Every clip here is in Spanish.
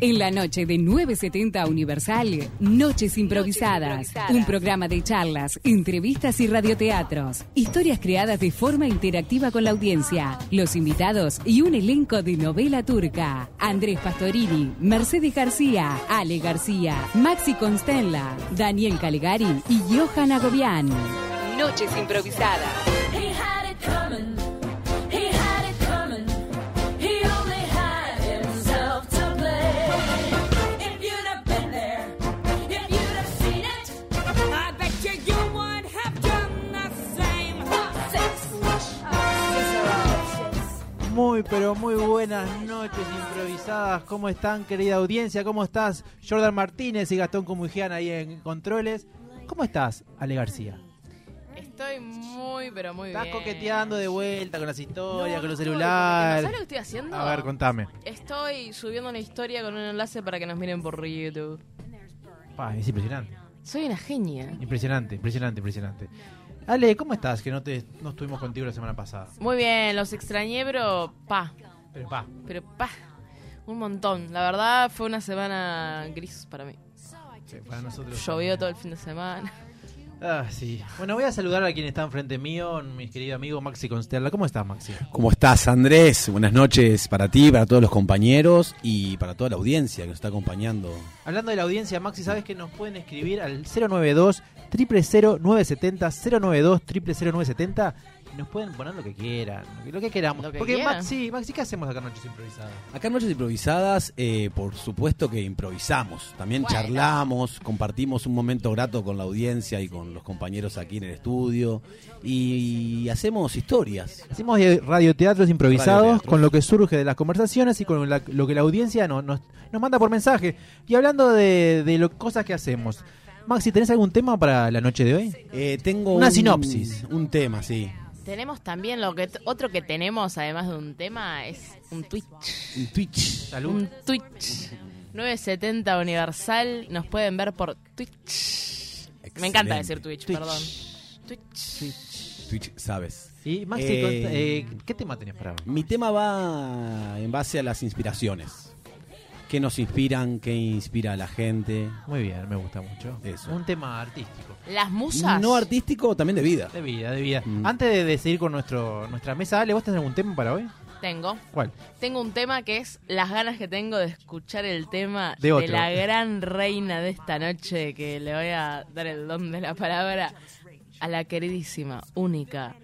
En la noche de 970 Universal, Noches Improvisadas. Un programa de charlas, entrevistas y radioteatros. Historias creadas de forma interactiva con la audiencia. Los invitados y un elenco de novela turca. Andrés Pastorini, Mercedes García, Ale García, Maxi Constenla, Daniel Calegari y Johan Agobián. Noches Improvisadas. Muy, pero muy buenas noches improvisadas. ¿Cómo están, querida audiencia? ¿Cómo estás, Jordan Martínez y Gastón Comujian ahí en controles? ¿Cómo estás, Ale García? Estoy muy, pero muy Estás bien. coqueteando de vuelta con las historias, No, con los estoy, celulares. ¿Sabes lo que estoy haciendo? A ver, contame. Estoy subiendo una historia con un enlace para que nos miren por YouTube. Pa, es impresionante. Soy una genia. Impresionante, impresionante, impresionante. Ale, ¿cómo estás? Que no te no estuvimos contigo la semana pasada. Muy bien, los extrañé, pero pa, Pero pa, pero pa. Un montón. La verdad fue una semana gris para mí. sí, para nosotros. Llovió todo el fin de semana. Ah, sí. Bueno, voy a saludar a quien está enfrente mío, mi querido amigo Maxi Consterla. ¿Cómo estás, Maxi? ¿Cómo estás, Andrés? Buenas noches para ti, para todos los compañeros y para toda la audiencia que nos está acompañando. Hablando de la audiencia, Maxi, ¿sabes que nos pueden escribir al 092 000 970 092 000 970 y nos pueden poner lo que quieran, lo que, queramos. Lo que Porque quieran. Maxi, Maxi, ¿qué hacemos acá en Noches Improvisadas? Acá en Noches Improvisadas, eh, por supuesto que improvisamos. También Bueno. charlamos, compartimos un momento grato con la audiencia y con los compañeros aquí en el estudio. Y, hacemos historias. Hacemos de radioteatros improvisados Radioteatros. con lo que surge de las conversaciones y con la- lo que la audiencia no- nos, nos manda por mensaje. Y hablando de, de lo, cosas que hacemos, Maxi, ¿tenés algún tema para la noche de hoy? Eh, tengo Una un- sinopsis. Un tema, sí. Tenemos también lo que otro que tenemos además de un tema es un Twitch. Un Twitch. Salud. Un Twitch. 970 Universal. Nos pueden ver por Twitch. Me encanta decir Twitch, Twitch. perdón. Twitch. Twitch, sabes. Y Maxi, Eh, eh, ¿qué tema tenés para hoy? Mi tema va en base a las inspiraciones. ¿Qué nos inspiran? ¿Qué inspira a la gente? Muy bien, me gusta mucho. Eso. Un tema artístico. Las musas. No artístico, también de vida. De vida, de vida. Mm. Antes de, de seguir con nuestro, nuestra mesa, Ale, ¿vos tenés algún tema para hoy? Tengo. ¿Cuál? Tengo un tema que es las ganas que tengo de escuchar el tema De la gran reina de esta noche, que le voy a dar el don de la palabra a la queridísima, única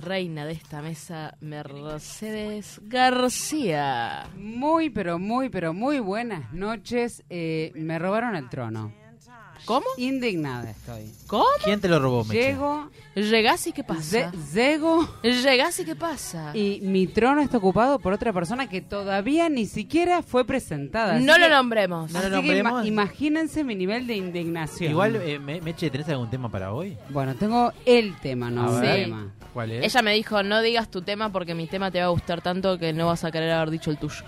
reina de esta mesa, Mercedes García. Muy, pero muy, pero muy buenas noches. Eh, me robaron el trono. ¿Cómo? Indignada estoy. ¿Cómo? ¿Quién te lo robó, Meche? Llego, Llegás y qué pasa. llego Llegás y qué pasa. y mi trono está ocupado por otra persona que todavía ni siquiera fue presentada. Así No lo que- nombremos. No lo así que ima- nombremos. imagínense mi nivel de indignación. Igual, eh, Me- Meche, ¿tenés algún tema para hoy? Bueno, tengo el tema, no ver. tema. ¿Cuál es? Ella me dijo, no digas tu tema porque mi tema te va a gustar tanto que no vas a querer haber dicho el tuyo.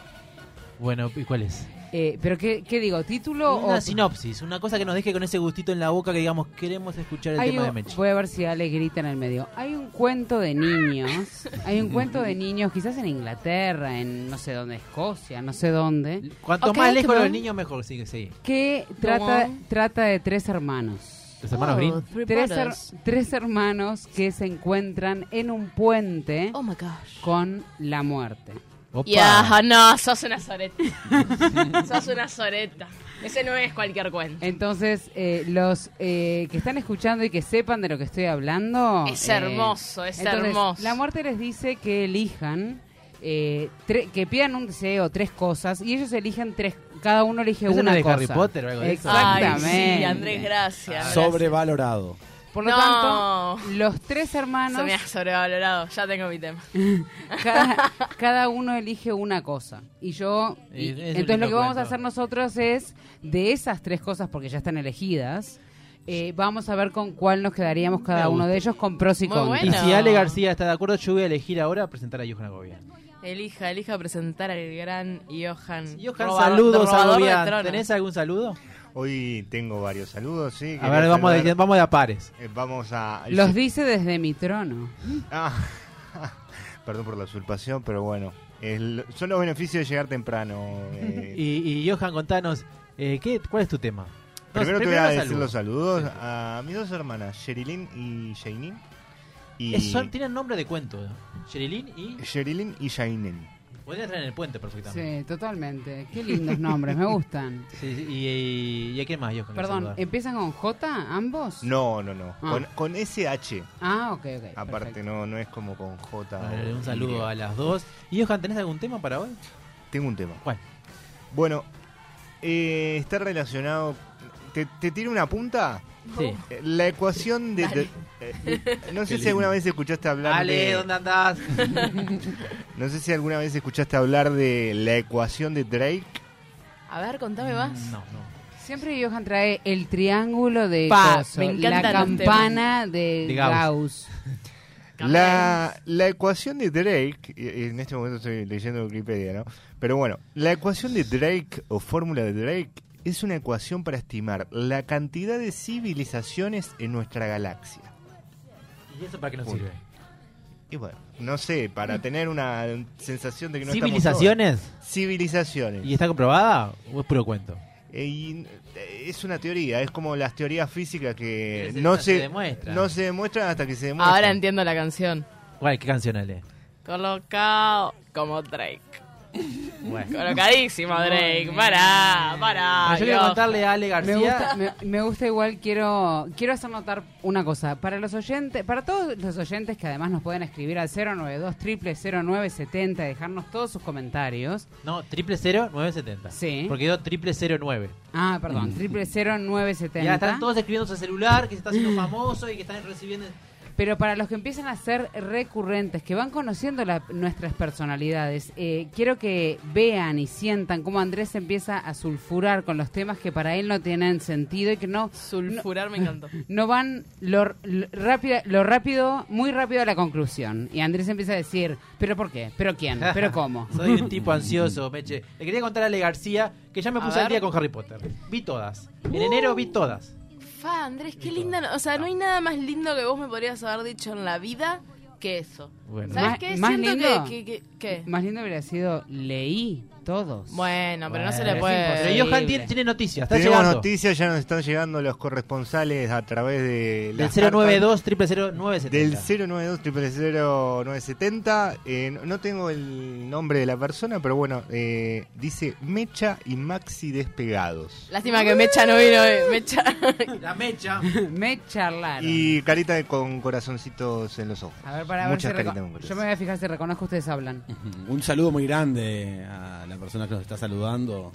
Bueno, ¿y cuál es? Eh, ¿Pero qué, qué digo? ¿Título Una o...? sinopsis, una cosa que nos deje con ese gustito en la boca que digamos, queremos escuchar el Hay tema de Meche. voy a ver si Ale grita en el medio. Hay un cuento de niños, hay un cuento de niños, quizás en Inglaterra, en no sé dónde, Escocia, no sé dónde, Cuanto más lejos los niños, mejor. Sí, sí. que trata, trata de tres hermanos. Los hermanos Oh, Green. Tres, her- brothers. tres hermanos que se encuentran en un puente Oh my gosh. con la muerte. Opa. Ya, no, sos una soreta. sos una soreta. Ese no es cualquier cuento. Entonces, eh, los eh, que están escuchando y que sepan de lo que estoy hablando... Es eh, hermoso, es entonces, hermoso. La muerte les dice que elijan, eh, tre- que pidan un deseo, tres cosas, y ellos eligen tres, cada uno elige ¿Eso no una es de cosa. Harry Potter o algo de eso? Exactamente. Ay, sí, Andrés, gracias. Sobrevalorado. Por lo No. tanto, los tres Se hermanos, me ha sobrevalorado. Ya tengo mi tema. cada, cada uno elige una cosa. Y yo, Y entonces lo que vamos a hacer nosotros es, de esas tres cosas, porque ya están elegidas, eh, vamos a ver con cuál nos quedaríamos cada uno de ellos con pros y Muy contras. Y si Ale García está de acuerdo, yo voy a elegir ahora presentar a Johanna Gobián. Elija, elija presentar al gran Johan. Johan, robador- saludos a. ¿Tenés algún saludo? Hoy tengo varios saludos, sí. A ver, vamos de, vamos de a pares. eh, vamos a... Los dice desde mi trono. Ah, perdón por la usurpación, pero bueno. El- son los beneficios de llegar temprano. eh. Y, y Johan, contanos, eh, ¿qué, ¿cuál es tu tema? Primero te voy a decir saludos. los saludos a mis dos hermanas, Sherilyn y Jainin. Y Es- son- tienen nombre de cuento. ¿no? Sherilyn y... Sherilyn y Jainin. Podría estar en el puente perfectamente. Sí, totalmente. Qué lindos nombres, me gustan. Sí, sí, y, y, y a quién más, que Perdón? ¿empiezan con J ambos? No, no, no. Ah. Con, con SH. Ah, ok, ok. Aparte, perfecto. no, no es como con J. Un saludo Y. a las dos. Y Johan, ¿tenés algún tema para hoy? Tengo un tema. ¿Cuál? Bueno, eh, está relacionado. ¿Te, te tiro una punta? Sí. Eh, La ecuación de. de- eh, no sé si alguna vez escuchaste hablar Ale, de. ¿dónde andás? No sé si alguna vez escuchaste hablar de la ecuación de Drake. A ver, contame más. No, no. Siempre Johan trae el triángulo de Pa, coso, me la campana de, De Gauss. Gauss. La, la ecuación de Drake, en este momento estoy leyendo Wikipedia, ¿no? Pero bueno, la ecuación de Drake o fórmula de Drake es una ecuación para estimar la cantidad de civilizaciones en nuestra galaxia. ¿Y eso para qué nos Punto. sirve? Y bueno, no sé, para tener una sensación de que no estamos ¿Civilizaciones? solos. Civilizaciones. ¿Y está comprobada o es puro cuento? Eh, y, eh, es una teoría, es como las teorías físicas que no se se, demuestra. no se demuestran hasta que se demuestran. Ahora entiendo la canción. ¿Cuál? ¿Qué canción Ale? Colocado como Drake. Bueno. Colocadísimo Drake. Pará, pará. yo quiero Dios. contarle a Ale Me García. gusta, me, me gusta igual, quiero quiero hacer notar una cosa. Para los oyentes, para todos los oyentes que además nos pueden escribir al 092 0970 y dejarnos todos sus comentarios. No, triple cero nueve setenta. Sí. Porque dio triple cero nueve. Ah, perdón, triple cero nueve setenta. Ya están todos escribiendo su celular, que se está haciendo famoso y que están recibiendo. Pero para los que empiezan a ser recurrentes, que van conociendo la- nuestras personalidades, eh, quiero que vean y sientan cómo Andrés empieza a sulfurar con los temas que para él no tienen sentido y que no, Sulfurar me encantó. no van lo, lo rápido, lo rápido, muy rápido a la conclusión. Y Andrés empieza a decir, ¿pero por qué? ¿Pero quién? ¿Pero cómo? Soy un tipo ansioso, Meche. Le quería contar a Ale García que ya me A puse al día con Harry Potter. Vi todas. En enero vi todas. Fa, Andrés, qué linda. no- O sea, no hay nada más lindo que vos me podrías haber dicho en la vida que eso. Bueno. ¿Sabes Más- qué? más Siento lindo. que, que, que- ¿qué? Más lindo hubiera sido, leí todos. Bueno, pero no se le puede. Pero. Johan tiene, tiene noticias. Está Tenemos llegando. noticias, ya nos están llegando los corresponsales a través de Del las 092 triple cero nueve cartas del setenta. 092 0970 eh, no- tengo el nombre de la persona, pero bueno, eh, dice Mecha y Maxi despegados. Lástima que Mecha no vino hoy. Mecha. La mecha. Me charlaron. Y carita de- con corazoncitos en los ojos. A ver, para ver si Muchas reco- caritas con Yo me voy a fijar si reconozco que ustedes hablan. Un saludo muy grande a la persona que nos está saludando.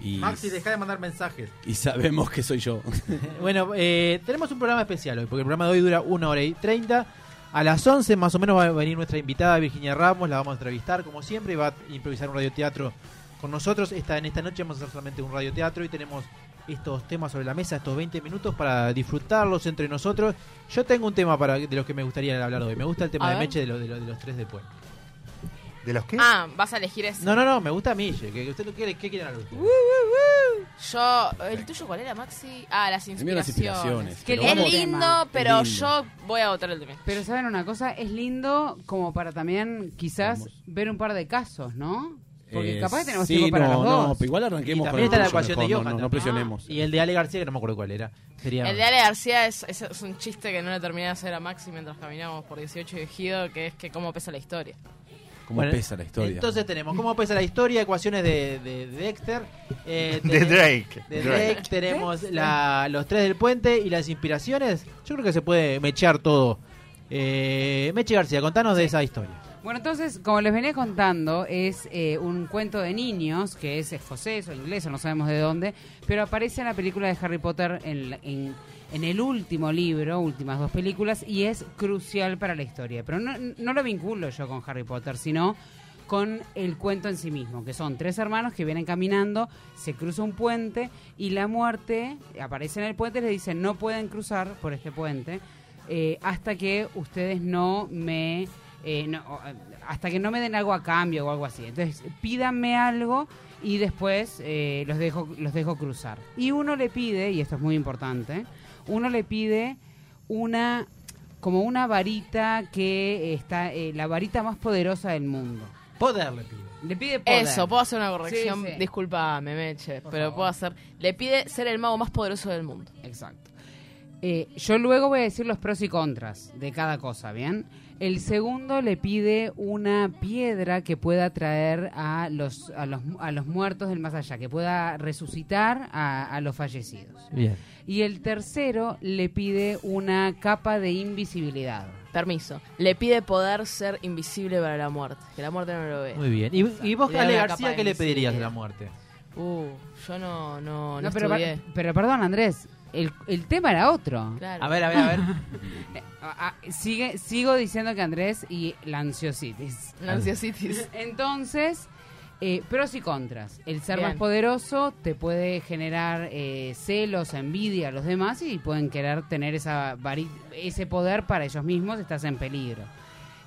Y, Maxi, deja de mandar mensajes. y sabemos que soy yo. Bueno, eh, tenemos un programa especial hoy, porque el programa de hoy dura una hora y 30. A las 11 más o menos va a venir nuestra invitada Virginia Ramos, la vamos a entrevistar como siempre y va a improvisar un radioteatro con nosotros. Esta, en esta noche vamos a hacer solamente un radioteatro y tenemos estos temas sobre la mesa, estos 20 minutos para disfrutarlos entre nosotros. Yo tengo un tema para de los que me gustaría hablar hoy. Me gusta el tema A de ver. Meche de, lo- de, lo- de los tres de Puente. ¿De los qué? Ah, vas a elegir ese. No, no, no, me gusta Mille. Que, que usted no quiere, ¿Qué quieren hablar ustedes? Yo. ¿El tuyo cuál era, Maxi? Ah, las mío las inspiraciones. inspiraciones. Qué pero Es lindo vamos- lindo, tema. pero Es lindo. yo voy a votar el de Mecha. Pero saben una cosa, es lindo como para también quizás Vamos. ver un par de casos, ¿no? Porque Eh, capaz que tenemos sí, tiempo para no, los no, dos. pero igual arranquemos Y con también el está la tuyo ecuación de Johan No, no también. presionemos. Y el de Ale García, que no me acuerdo cuál era. Sería... El de Ale García es, es, es un chiste que no le terminé de hacer a Maxi mientras caminamos por 18 de Gido, que es que cómo pesa la historia. ¿Cómo Bueno, pesa la historia? Entonces tenemos cómo pesa la historia, ecuaciones de, de- de Dexter, eh, De Drake. de Drake. Drake, tenemos la- los tres del puente y las inspiraciones. Yo creo que se puede mechear todo. Eh, Meche García, contanos de esa historia. Bueno, entonces, como les venía contando, es eh, un cuento de niños, que es escocés o inglés, o no sabemos de dónde, pero aparece en la película de Harry Potter en, la- en, en el último libro, últimas dos películas, y es crucial para la historia. Pero no, no lo vinculo yo con Harry Potter, sino con el cuento en sí mismo, que son tres hermanos que vienen caminando, se cruza un puente y la muerte aparece en el puente y les dice no pueden cruzar por este puente eh, hasta que ustedes no me eh, eh, hasta que no me den algo a cambio o algo así. Entonces pídanme algo y después los dejo los dejo cruzar. Y uno le pide y esto es muy importante, uno le pide una como una varita que está eh, la varita más poderosa del mundo. Poder le pide. Le pide poder. Eso, puedo hacer una corrección. Sí, sí. Disculpame, Meche, Por pero favor. puedo hacer. Le pide ser el mago más poderoso del mundo. Exacto. Eh, yo luego voy a decir los pros y contras de cada cosa, ¿bien? El segundo le pide una piedra que pueda traer a los, a los, a los muertos del más allá, que pueda resucitar a, a los fallecidos. Bien. Y el tercero le pide una capa de invisibilidad. Permiso. Le pide poder ser invisible para la muerte. Que la muerte no lo ve. Muy bien. ¿Y, y vos, Ale la García, capa qué le pedirías de la muerte? Uh, yo no, no, no, No, pero, estudié. pero perdón, Andrés, el, el tema era otro. Claro. A ver, a ver, a ver. Eh, sigue, sigo diciendo que Andrés y la ansiositis. Ansiositis. Entonces, eh, pros y contras. El ser Bien. más poderoso te puede generar eh, celos, envidia a los demás y pueden querer tener esa vari- ese poder para ellos mismos, estás en peligro.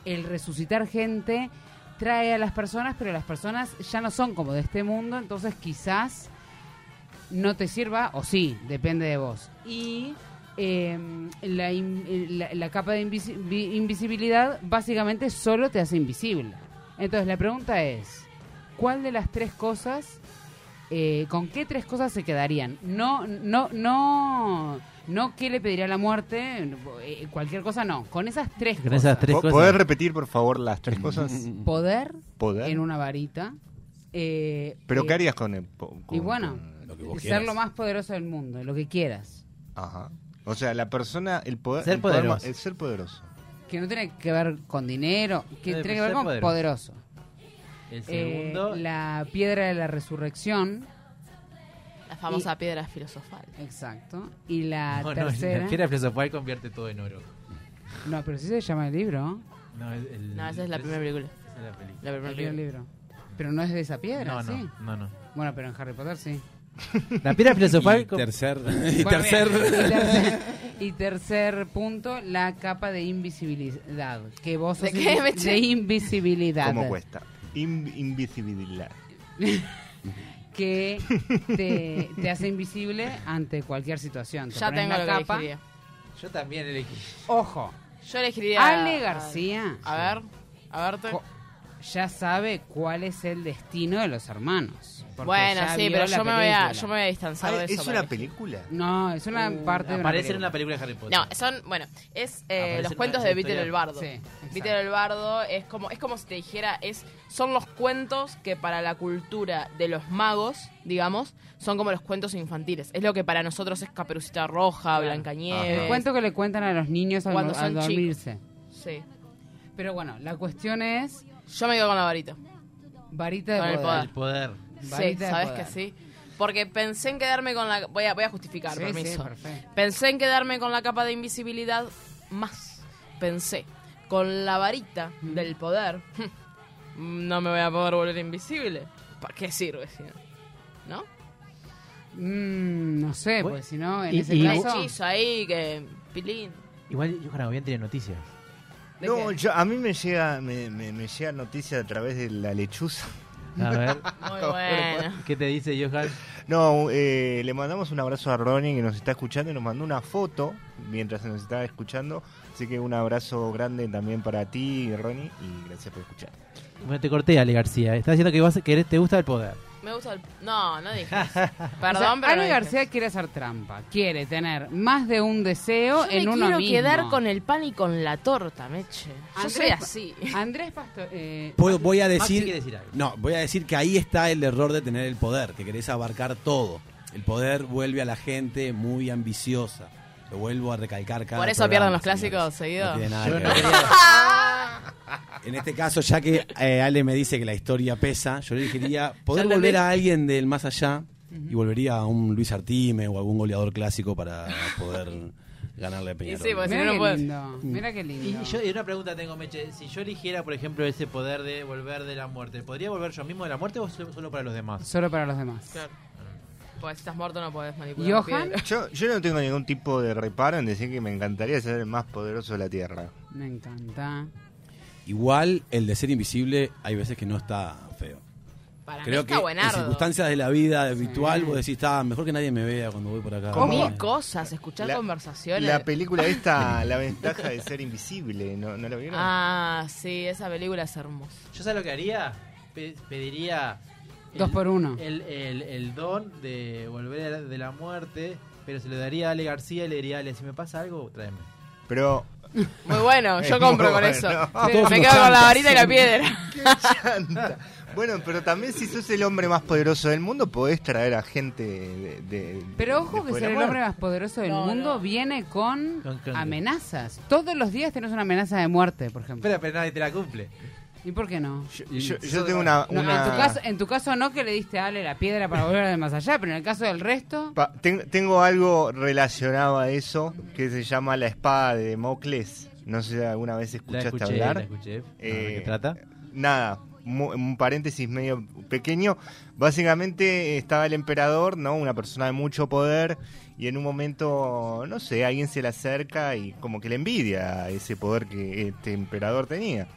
El resucitar gente trae a las personas, pero las personas ya no son como de este mundo, entonces quizás no te sirva, o sí, depende de vos. Y eh, la, in- la- la capa de invisi- vi- invisibilidad básicamente solo te hace invisible. Entonces la pregunta es, ¿cuál de las tres cosas, eh, con qué tres cosas se quedarían? No, no, no, no qué le pediría la muerte, eh, cualquier cosa no, con esas tres Con cosas. tres ¿Po- cosas. ¿Podés repetir, por favor, las tres cosas? Poder, Poder. en una varita. eh, ¿Pero eh, qué harías con el Y bueno, con- que vos ser lo más poderoso del mundo, lo que quieras. Ajá. O sea, la persona, el poder... Ser el poder poderoso. el ser poderoso. Que no tiene que ver con dinero, que tiene que ver con poderoso. poderoso. El Eh, segundo. la piedra de la resurrección, La famosa piedra filosofal. exacto. Y la no, no, tercera. la piedra filosofal convierte todo en oro. No, pero sí se llama el libro. No, es el- No, esa es la primera película. Esa es la película. La primera El primer película. libro. Pero no es de esa piedra, No, ¿sí? no, no, no. Bueno, pero en Harry Potter sí. La piedra filosofal. Y tercer, y Bueno, tercer. Y tercer, y tercer punto, la capa de invisibilidad. Que vos ¿De sos de invisibilidad. ¿Cómo cuesta? In- invisibilidad. que te, te hace invisible ante cualquier situación. Te Ya tengo la que capa. Yo también elegí. Ojo, Yo elegiría... Ale García A ver, a verte. Ya sabe cuál es el destino de los hermanos. Bueno, sí, pero yo me, voy a, yo me voy a distanciar Ah, de eso. ¿Es una película? No, es una Uh, parte de una en una película. de Harry Potter. No, son, bueno, es eh, los en cuentos de. Víctor el Bardo. Sí. Víctor el Bardo es como, es como si te dijera, es, son los cuentos que para la cultura de los magos, digamos, son como los cuentos infantiles. Es lo que para nosotros es Caperucita Roja, Blancanieves. El cuento que le cuentan a los niños al, Cuando al son dormirse. Sí. Pero bueno, la cuestión es Yo me quedo con la varita. varita de Con el poder. El poder. Sí, sabes que sí. Porque pensé en quedarme con la... Voy a, voy a justificar, Sí, permiso. sí, perfecto. Pensé en quedarme con la capa de invisibilidad más. Pensé, con la varita del poder, no me voy a poder volver invisible. ¿Para qué sirve? si no? ¿No? Mm, no sé, porque si no, en y- ese y- caso... hechizo ahí que... Pilín. Igual Johan bien tiene noticias. ¿De No, yo, a mí me llega, me, me, me llega noticia a través de la lechuza. A ver, Muy bueno. ¿qué te dice Johan? No, eh, le mandamos un abrazo a Ronnie que nos está escuchando y nos mandó una foto mientras nos estaba escuchando. Así que un abrazo grande también para ti, Ronnie, y gracias por escuchar. Bueno, te corté, Ale García. Estás diciendo que, vas, que eres- te gusta el poder. Me gusta el... No, no dije eso. O sea, Perdón, pero no dije García quiere hacer trampa. Quiere tener más de un deseo Yo en me uno quiero mismo. quedar con el pan y con la torta, Meche. Yo Andrés soy así. Andrés Pastor... eh, Puedo- voy a decir, quiere decir algo. no, voy a decir que ahí está el error de tener el poder, que querés abarcar todo. El poder vuelve a la gente muy ambiciosa. Lo vuelvo a recalcar cada Por eso programa, pierden los señores. clásicos seguido. No tiene nada Yo que no ver. quería- En este caso, ya que eh, Ale me dice que la historia pesa, yo le diría poder Ya volver a alguien del más allá y volvería a un Luis Artime o algún goleador clásico para poder ganarle a Peñarol. sí, pues, mira si no, qué no puedes. lindo. Mira qué lindo. Y yo y una pregunta tengo, Meche. Si yo eligiera, por ejemplo, ese poder de volver de la muerte, ¿podría volver yo mismo de la muerte o solo solo para los demás? Solo para los demás. Claro. Pues si estás muerto no podés manipular. Johan. Yo, yo no tengo ningún tipo de reparo en decir que me encantaría ser el más poderoso de la Tierra. me encanta. Igual el de ser invisible hay veces que no está feo. Para Creo mí que está en buenardo. circunstancias de la vida habitual vos decís, está mejor que nadie me vea cuando voy por acá. Mil cosas, escuchar La- conversaciones. La película esta, La ventaja de ser invisible, ¿no, ¿no la vieron? Ah, sí, esa película es hermosa. ¿Yo sé lo que haría? pe- pediría el- Dos por uno. El, el- el don de volver de la muerte, pero se lo daría a Ale García y le diría, Ale, si me pasa algo, tráeme. Pero Muy bueno, yo compro con bueno. eso. Me quedo con la varita y la piedra. qué chanta. Bueno, pero también si sos el hombre más poderoso del mundo, podés traer a gente de... de- Pero ojo que ser el hombre más poderoso del No, mundo no. viene con, Con- con- amenazas. Todos los días tenés una amenaza de muerte, por ejemplo. Pero, pero nadie te la cumple. ¿Y por qué no? Yo, yo- yo tengo una... No, una- en, tu caso, en tu caso no que le diste a Ale la piedra para volver de más allá, pero en el caso del resto... Pa- ten- tengo algo relacionado a eso que se llama la espada de Mocles. No sé si alguna vez La escuchaste escuché, hablar. la escuché. Eh, ¿De qué trata? Nada, mu- un paréntesis medio pequeño. Básicamente estaba el emperador, ¿no? Una persona de mucho poder y en un momento, no sé, alguien se le acerca y como que le envidia ese poder que este emperador tenía.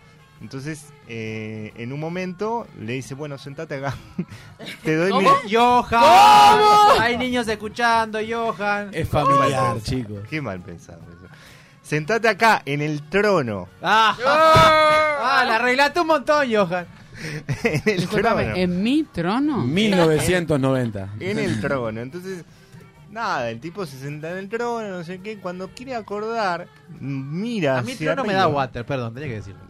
Entonces, eh, en un momento le dice, bueno, sentate acá. Te doy mi... ¡Johan! Hay niños escuchando, Johan. Es familiar, chicos. Qué mal pensado eso. Sentate acá, en el trono. ¡Ah! ¡Ah! La arreglaste un montón, Johan. en el trono. ¿en mi trono? 1990. en el trono. Entonces, nada, el tipo se sienta en el trono, no sé qué. Cuando quiere acordar, mira. A mí el hacia trono me da water, perdón, tenía que decirlo.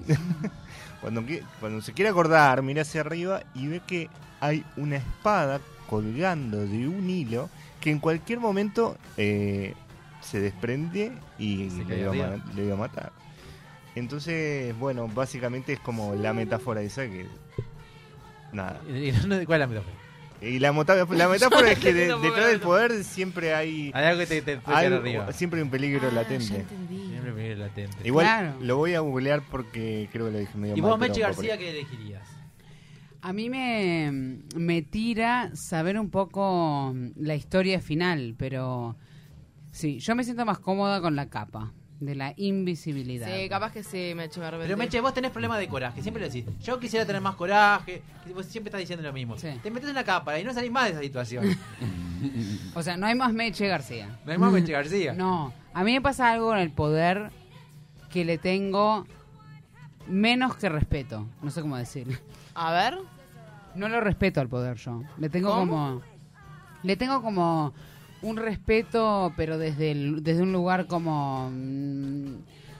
Cuando, cuando se quiere acordar, mira hacia arriba y ve que hay una espada colgando de un hilo que en cualquier momento eh, se desprende y Se le iba, a arriba. ma- le iba a matar. Entonces, bueno, básicamente es como la metáfora esa que. Nada. ¿Y no- ¿Cuál es la metáfora? Y la, la metáfora es que de- detrás del poder siempre hay. Hay algo que te, te puede caer algo- arriba. siempre hay un peligro Ah, latente. Siempre me viene latente. Igual Claro. lo voy a googlear porque creo que lo dije medio ¿Y mal, vos, pero Meche García, qué elegirías? A mí me, me tira saber un poco la historia final, pero sí, yo me siento más cómoda con la capa de la invisibilidad. Sí, capaz que sí, me eché me arrepentí. Pero Meche, vos tenés problemas de coraje, siempre lo decís. Yo quisiera tener más coraje, vos siempre estás diciendo lo mismo. Sí. Te metes en la cámara y no salís más de esa situación. O sea, no hay más Meche García. No hay más Meche García. No, a mí me pasa algo con el poder que le tengo menos que respeto. No sé cómo decir. A ver. No lo respeto al poder yo. Le tengo ¿Cómo? como. Le tengo como un respeto, pero desde, el- desde un lugar como. mm,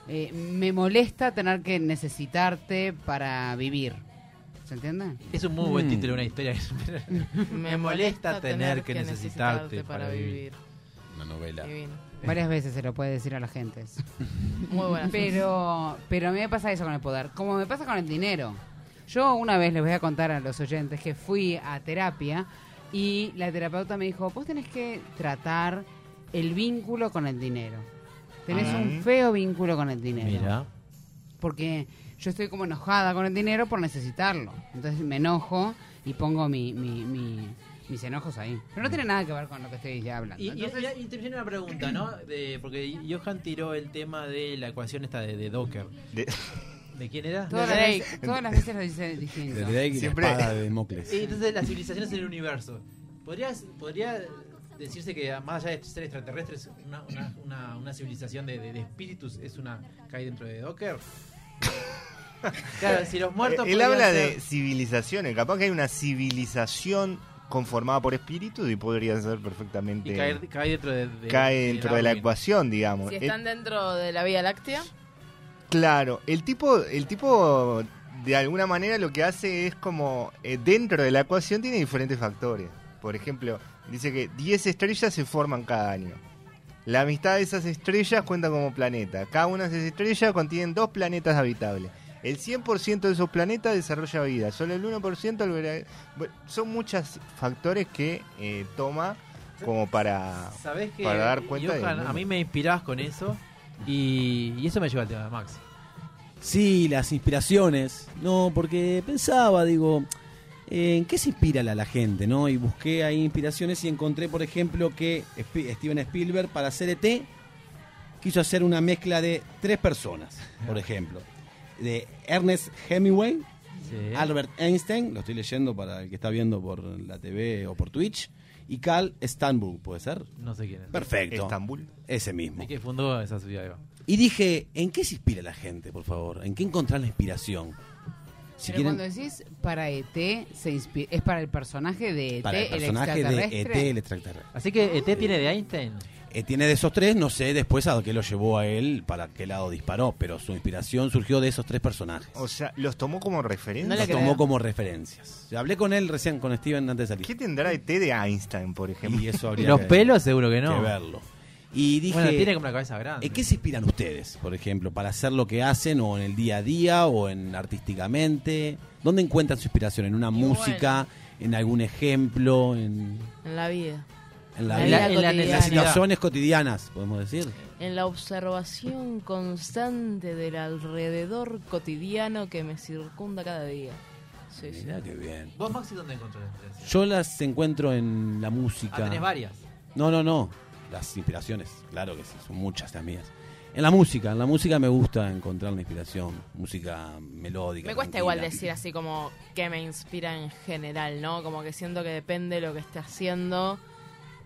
eh, me molesta tener que necesitarte para vivir. ¿Se entiende? Es un muy buen Mm. título de una historia. Me molesta tener que necesitarte para vivir. Una novela. Divino. Varias veces se lo puede decir a la gente. Muy buena. Pero, pero a mí me pasa eso con el poder. Como me pasa con el dinero. Yo una vez les voy a contar a los oyentes que fui a terapia y la terapeuta me dijo, vos tenés que tratar el vínculo con el dinero. Tenés Ah. un feo vínculo con el dinero. Mira. Porque yo estoy como enojada con el dinero por necesitarlo. Entonces me enojo y pongo mi, mi- mi- mis enojos ahí. Pero no tiene nada que ver con lo que estoy ya hablando. Y, y, Entonces- y- y te viene una pregunta, ¿no? De, porque Johan tiró el tema de la ecuación esta de, de Docker. De- ¿De quién era? todas, las Drake. veces, todas las veces lo dice distinto. De Drake y Siempre- la espada de Democles. Y entonces las civilizaciones en el universo. ¿Podrías, ¿Podría decirse que más allá de ser extraterrestres, una, una, una, una civilización de, de- de espíritus es una cae dentro de Docker? Claro, si los muertos. Él podrían habla ser- de civilizaciones. Capaz que hay una civilización conformada por espíritus y podría ser perfectamente. Y cae, cae dentro de, de- cae dentro de la ecuación, digamos. Si El- están dentro de la Vía Láctea, claro, el tipo, el tipo de alguna manera lo que hace es como eh, dentro de la ecuación tiene diferentes factores. Por ejemplo, dice que 10 estrellas se forman cada año. La amistad de esas estrellas cuenta como planeta. Cada una de esas estrellas contienen dos planetas habitables. El 100% de esos planetas desarrolla vida. Solo el 1% alberga- Bueno, son muchos factores que eh, toma como para... ¿Sabés que para dar cuenta Johan, a mí me inspirás con eso? Y, y eso me lleva al tema de Max. Sí, las inspiraciones. No, porque pensaba, digo, ¿en qué se inspira la, la gente? no Y busqué ahí inspiraciones y encontré, por ejemplo, que Steven Spielberg para hacer ET quiso hacer una mezcla de tres personas, por ejemplo. De Ernest Hemingway, Sí. Albert Einstein, lo estoy leyendo para el que está viendo por la TV o por Twitch, y Carl Stanburg, ¿puede ser? No sé quién es. Perfecto. Estambul. Ese mismo. ¿Y que fundó esa ciudad? Eva? Y dije, ¿en qué se inspira la gente, por favor? ¿En qué encontrar la inspiración? Si Pero quieren, cuando decís para ET, se inspi- es para el personaje de ET, para el personaje de extraterrestre. ET, el extraterrestre. Así que ET tiene de Einstein. Eh, tiene de esos tres, no sé después a qué lo llevó a él, para qué lado disparó, pero su inspiración surgió de esos tres personajes. O sea, los tomó como referencia. No le Los creo. tomó como referencias. Hablé con él recién, con Steven antes de ¿Qué salir. tendrá ET de Einstein, por ejemplo? Y eso habría los que, pelos seguro que no. que verlo. Y dije, bueno, tiene como la cabeza grande. ¿en qué se inspiran ustedes, por ejemplo, para hacer lo que hacen o en el día a día o en artísticamente? ¿Dónde encuentran su inspiración? ¿En una Y música? ¿En algún ejemplo? ¿En, En la vida. En la En vida? la en la cotidiana. En las situaciones cotidianas, podemos decir. En la observación constante del alrededor cotidiano que me circunda cada día. Sí, sí. Qué bien. ¿Vos, Maxi, dónde encontrás la inspiración? Yo las encuentro en la música. Ah, tenés varias. No, no, no. Las inspiraciones, claro que sí, son muchas las mías. En la música, en la música me gusta encontrar la inspiración, música melódica. Me cuesta tranquila. igual decir así como que me inspira en general, ¿no? Como que siento que depende de lo que esté haciendo.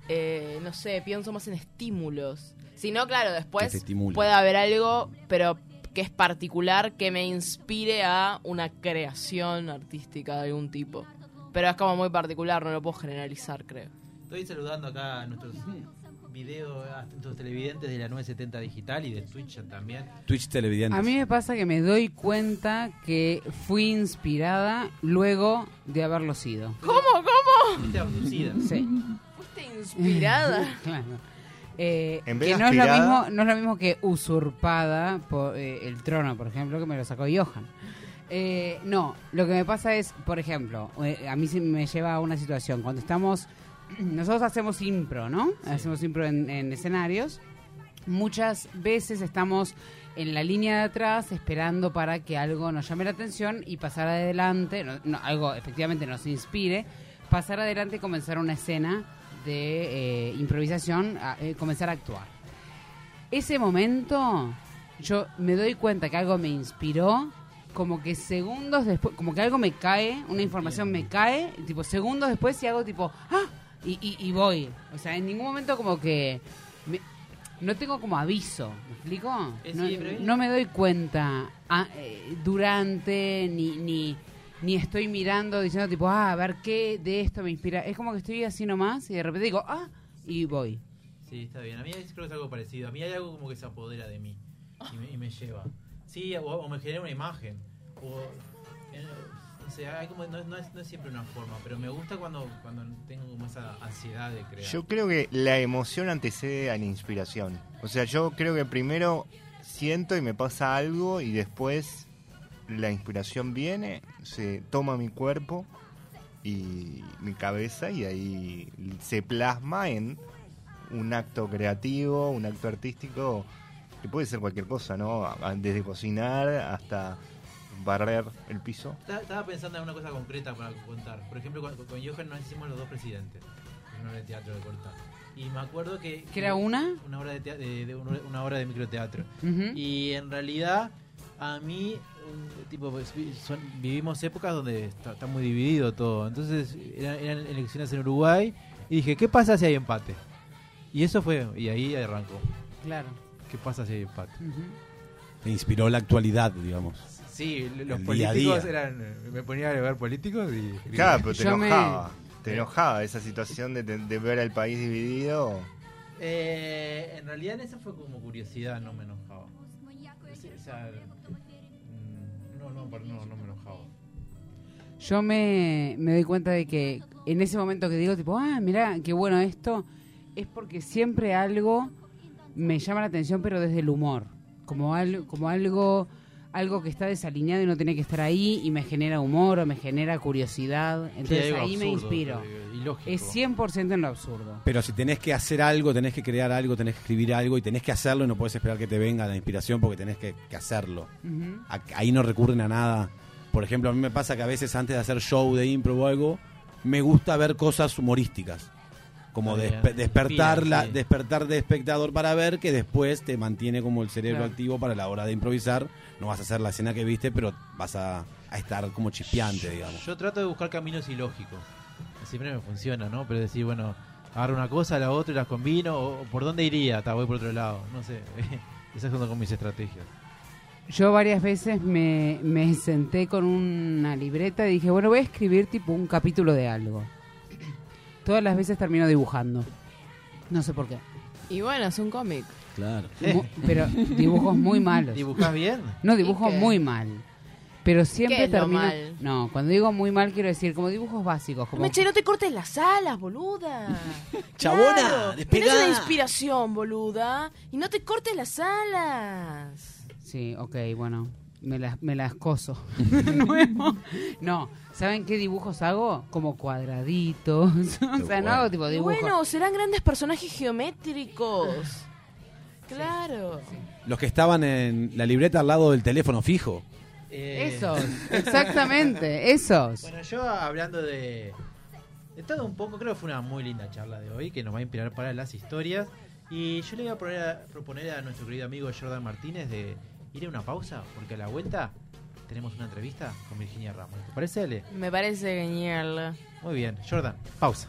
Eh, no sé, pienso más en estímulos. Si no, claro, después puede haber algo, pero que es particular, que me inspire a una creación artística de algún tipo. Pero es como muy particular, no lo puedo generalizar, creo. Estoy saludando acá a nuestros videos, a nuestros televidentes de la 970 Digital y de Twitch también. Twitch televidentes. A mí me pasa que me doy cuenta que fui inspirada luego de haberlo sido. ¿Cómo? ¿Cómo? Fuiste abducida. Sí. Fuiste inspirada. Claro. Eh, En vez que no es, lo mismo, no es lo mismo que usurpada por eh, el trono, por ejemplo, que me lo sacó Johan. Eh, no, lo que me pasa es, por ejemplo, eh, a mí sí me lleva a una situación. Cuando estamos, nosotros hacemos impro, ¿no? Hacemos impro en, en escenarios. Muchas veces estamos en la línea de atrás esperando para que algo nos llame la atención y pasar adelante, no- no, algo efectivamente nos inspire, pasar adelante y comenzar una escena de eh, improvisación, a- eh, comenzar a actuar. Ese momento, yo me doy cuenta que algo me inspiró, como que segundos después, como que algo me cae, una información me cae, y tipo segundos después y hago tipo, ¡ah! Y, y- y voy. O sea, en ningún momento como que... me- no tengo como aviso, ¿me explico? No me doy cuenta ah, eh, durante, ni, ni, ni estoy mirando diciendo tipo, ah, a ver qué de esto me inspira. Es como que estoy así nomás y de repente digo, ah, y voy. Sí, está bien. A mí creo que es algo parecido. A mí hay algo como que se apodera de mí y me, y me lleva. Sí, o, o me genera una imagen. O, eh, no sé, hay como, no, no es, no es siempre una forma, pero me gusta cuando, cuando tengo como esa ansiedad de crear. Yo creo que la emoción antecede a la inspiración. O sea, yo creo que primero siento y me pasa algo y después la inspiración viene, se toma mi cuerpo y mi cabeza y ahí se plasma en un acto creativo, un acto artístico que puede ser cualquier cosa, ¿no? Desde cocinar hasta barrer el piso. Estaba- pensando en una cosa concreta para contar. Por ejemplo, con, con Johan nos hicimos los dos presidentes en una obra de teatro de corta. Y me acuerdo que... ¿Que era una? Una obra de, tea- de- de una, una obra de microteatro. Y en realidad, a mí, tipo, pues, son- vivimos épocas donde está, está muy dividido todo. Entonces, eran, eran elecciones en Uruguay. Y dije, ¿qué pasa si hay empate? Y eso fue, y ahí arrancó. Claro. ¿Qué pasa si hay empate? Te inspiró la actualidad, digamos. Sí, los El políticos día. eran. Me ponía a ver políticos y. Claro, pero te Yo me- enojaba. Te enojaba esa situación de, de- de ver al país dividido. Eh, en realidad, en eso fue como curiosidad, no me enojaba. O sea, no, no, me enojaba. Yo me, me doy cuenta de que en ese momento que digo, tipo, ah, mira, qué bueno esto, es porque siempre algo me llama la atención, pero desde el humor. Como, algo como algo, algo que está desalineado y no tiene que estar ahí y me genera humor o me genera curiosidad. Entonces Sí, ahí me inspiro. eh, ilógico. Es 100% en lo absurdo. Pero si tenés que hacer algo, tenés que crear algo, tenés que escribir algo y tenés que hacerlo y no puedes esperar que te venga la inspiración porque tenés que, que hacerlo. Ahí no recurren a nada. Por ejemplo, a mí me pasa que a veces antes de hacer show de impro o algo, me gusta ver cosas humorísticas. Como despe- despertar, la, sí. despertar de espectador para ver que después te mantiene como el cerebro Claro. activo para la hora de improvisar. No vas a hacer la escena que viste, pero vas a, a estar como chispeante, digamos. Yo trato de buscar caminos ilógicos. Siempre me funciona, ¿no? Pero decir, bueno, agarro una cosa, la otra y las combino. O, por dónde iría, Ta, voy por otro lado. No sé. Esas son como mis estrategias. Yo varias veces me, me senté con una libreta y dije, bueno, voy a escribir tipo un capítulo de algo. Todas las veces termino dibujando. No sé por qué. Y bueno, es un cómic. Claro. Mu- pero dibujos muy malos. ¿Dibujás bien? No, dibujo ¿Y qué? muy mal. Pero siempre ¿Qué es lo termino. mal? No, cuando digo muy mal quiero decir como dibujos básicos. Como... Meche, no te cortes las alas, boluda. Chabona, Claro, despegá. tenés una inspiración, boluda. Y no te cortes las alas. Sí, ok, bueno. Me las, me las coso. De nuevo. No, ¿saben qué dibujos hago? Como cuadraditos. o sea, no hago tipo dibujos. bueno, serán grandes personajes geométricos. Claro. Los que estaban en la libreta al lado del teléfono fijo. Eh, Esos, exactamente, esos. Bueno, yo hablando de, de todo un poco, creo que fue una muy linda charla de hoy que nos va a inspirar para las historias. Y yo le voy a, poner a- proponer a nuestro querido amigo Jordan Martínez de ir a una pausa, porque a la vuelta tenemos una entrevista con Virginia Ramos. ¿Te parece, Ale? Me parece genial. Muy bien, Jordan, pausa.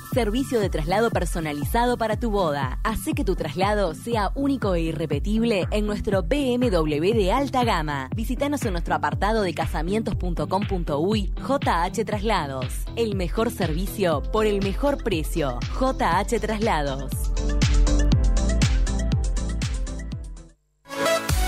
servicio de traslado personalizado para tu boda. Hace que tu traslado sea único e irrepetible en nuestro BMW de alta gama. Visítanos en nuestro apartado de casamientos.com.uy JH Traslados. El mejor servicio por el mejor precio. JH Traslados.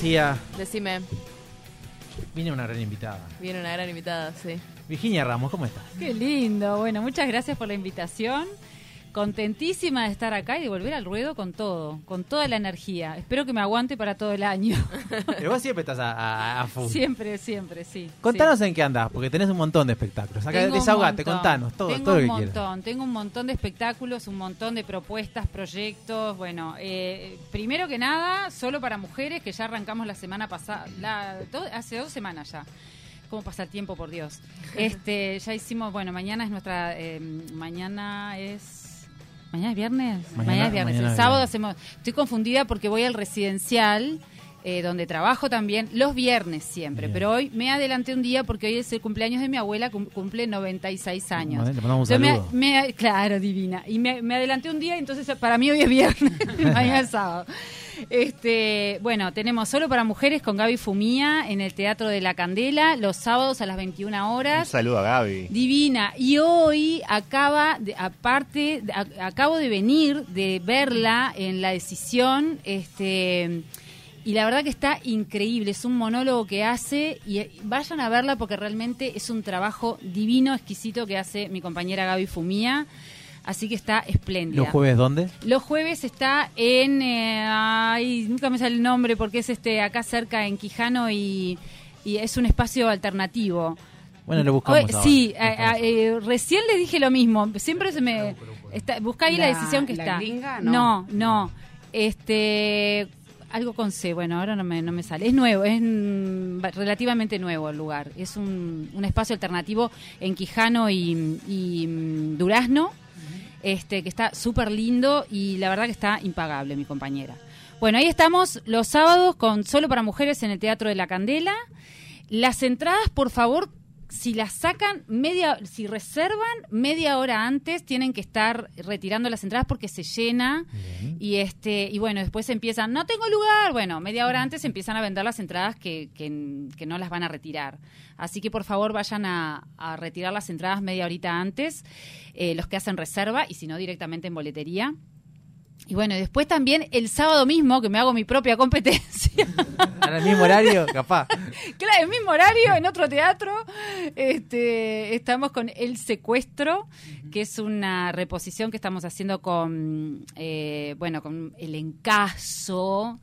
García, Decime, viene una gran invitada. viene una gran invitada, sí. Virginia Ramos, ¿cómo estás? Qué lindo. Bueno, muchas gracias por la invitación. Contentísima de estar acá y de volver al ruedo con todo, con toda la energía. Espero que me aguante para todo el año. Pero vos siempre estás a, a, a full. siempre, siempre, sí. Contanos sí. en qué andás, porque tenés un montón de espectáculos. Acá Tengo desahogate, contanos todo, Tengo todo lo un que quieras. montón, tengo un montón de espectáculos, un montón de propuestas, proyectos. Bueno, eh, primero que nada, solo para mujeres, que ya arrancamos la semana pasada, hace dos semanas ya. ¿Cómo pasa el tiempo, por Dios? Este, ya hicimos, bueno, mañana es nuestra, eh, mañana es... ¿Mañana es viernes? Mañana- es viernes. mañana el sábado viernes. hacemos... Estoy confundida porque voy al residencial, eh, donde trabajo también, los viernes siempre. Bien. Pero hoy me adelanté un día porque hoy es el cumpleaños de mi abuela, cum- cumple 96 años. Bueno, le mandamos un Entonces saludo. me- me- claro, divina. Y me, me adelanté un día, entonces para mí hoy es viernes, mañana es sábado. Este, bueno, tenemos solo para mujeres con Gaby Fumía en el Teatro de la Candela los sábados a las 21 Un horas. saludo a Gaby. Divina. Y hoy acaba, de- aparte, de- a- acabo de venir de verla en la decisión, este, y la verdad que está increíble. Es un monólogo que hace y eh, vayan a verla porque realmente es un trabajo divino, exquisito que hace mi compañera Gaby Fumía. Así que está espléndida. ¿Los jueves dónde? Los jueves está en. eh, ay, nunca me sale el nombre porque es este acá cerca en Quijano y, y es un espacio alternativo. Bueno, lo buscamos Oye, ahora. Sí, buscamos. eh, eh, recién les dije lo mismo. Siempre se me. Está, busca ahí la, La- decisión que la está. gringa, no, no. no. Este. Algo con C, bueno, ahora no me, no me sale. Es nuevo, es mm, relativamente nuevo el lugar. Es un, un espacio alternativo en Quijano y, y, mm, Durazno, este que está súper lindo y la verdad que está impagable, mi compañera. Bueno, ahí estamos los sábados con Solo para Mujeres en el Teatro de la Candela. Las entradas, por favor, si las sacan media, si reservan media hora antes, tienen que estar retirando las entradas porque se llena. Y este y bueno después empiezan no tengo lugar, bueno media hora antes empiezan a vender las entradas que, que, que no las van a retirar, así que por favor vayan a, a retirar las entradas media horita antes, eh, los que hacen reserva y si no directamente en boletería. Y bueno, y después también el sábado mismo, que me hago mi propia competencia, ¿En el mismo horario? Capaz. Claro, el mismo horario, en otro teatro. Este, estamos con El Secuestro, que es una reposición que estamos haciendo con, eh, bueno, con El Encaso,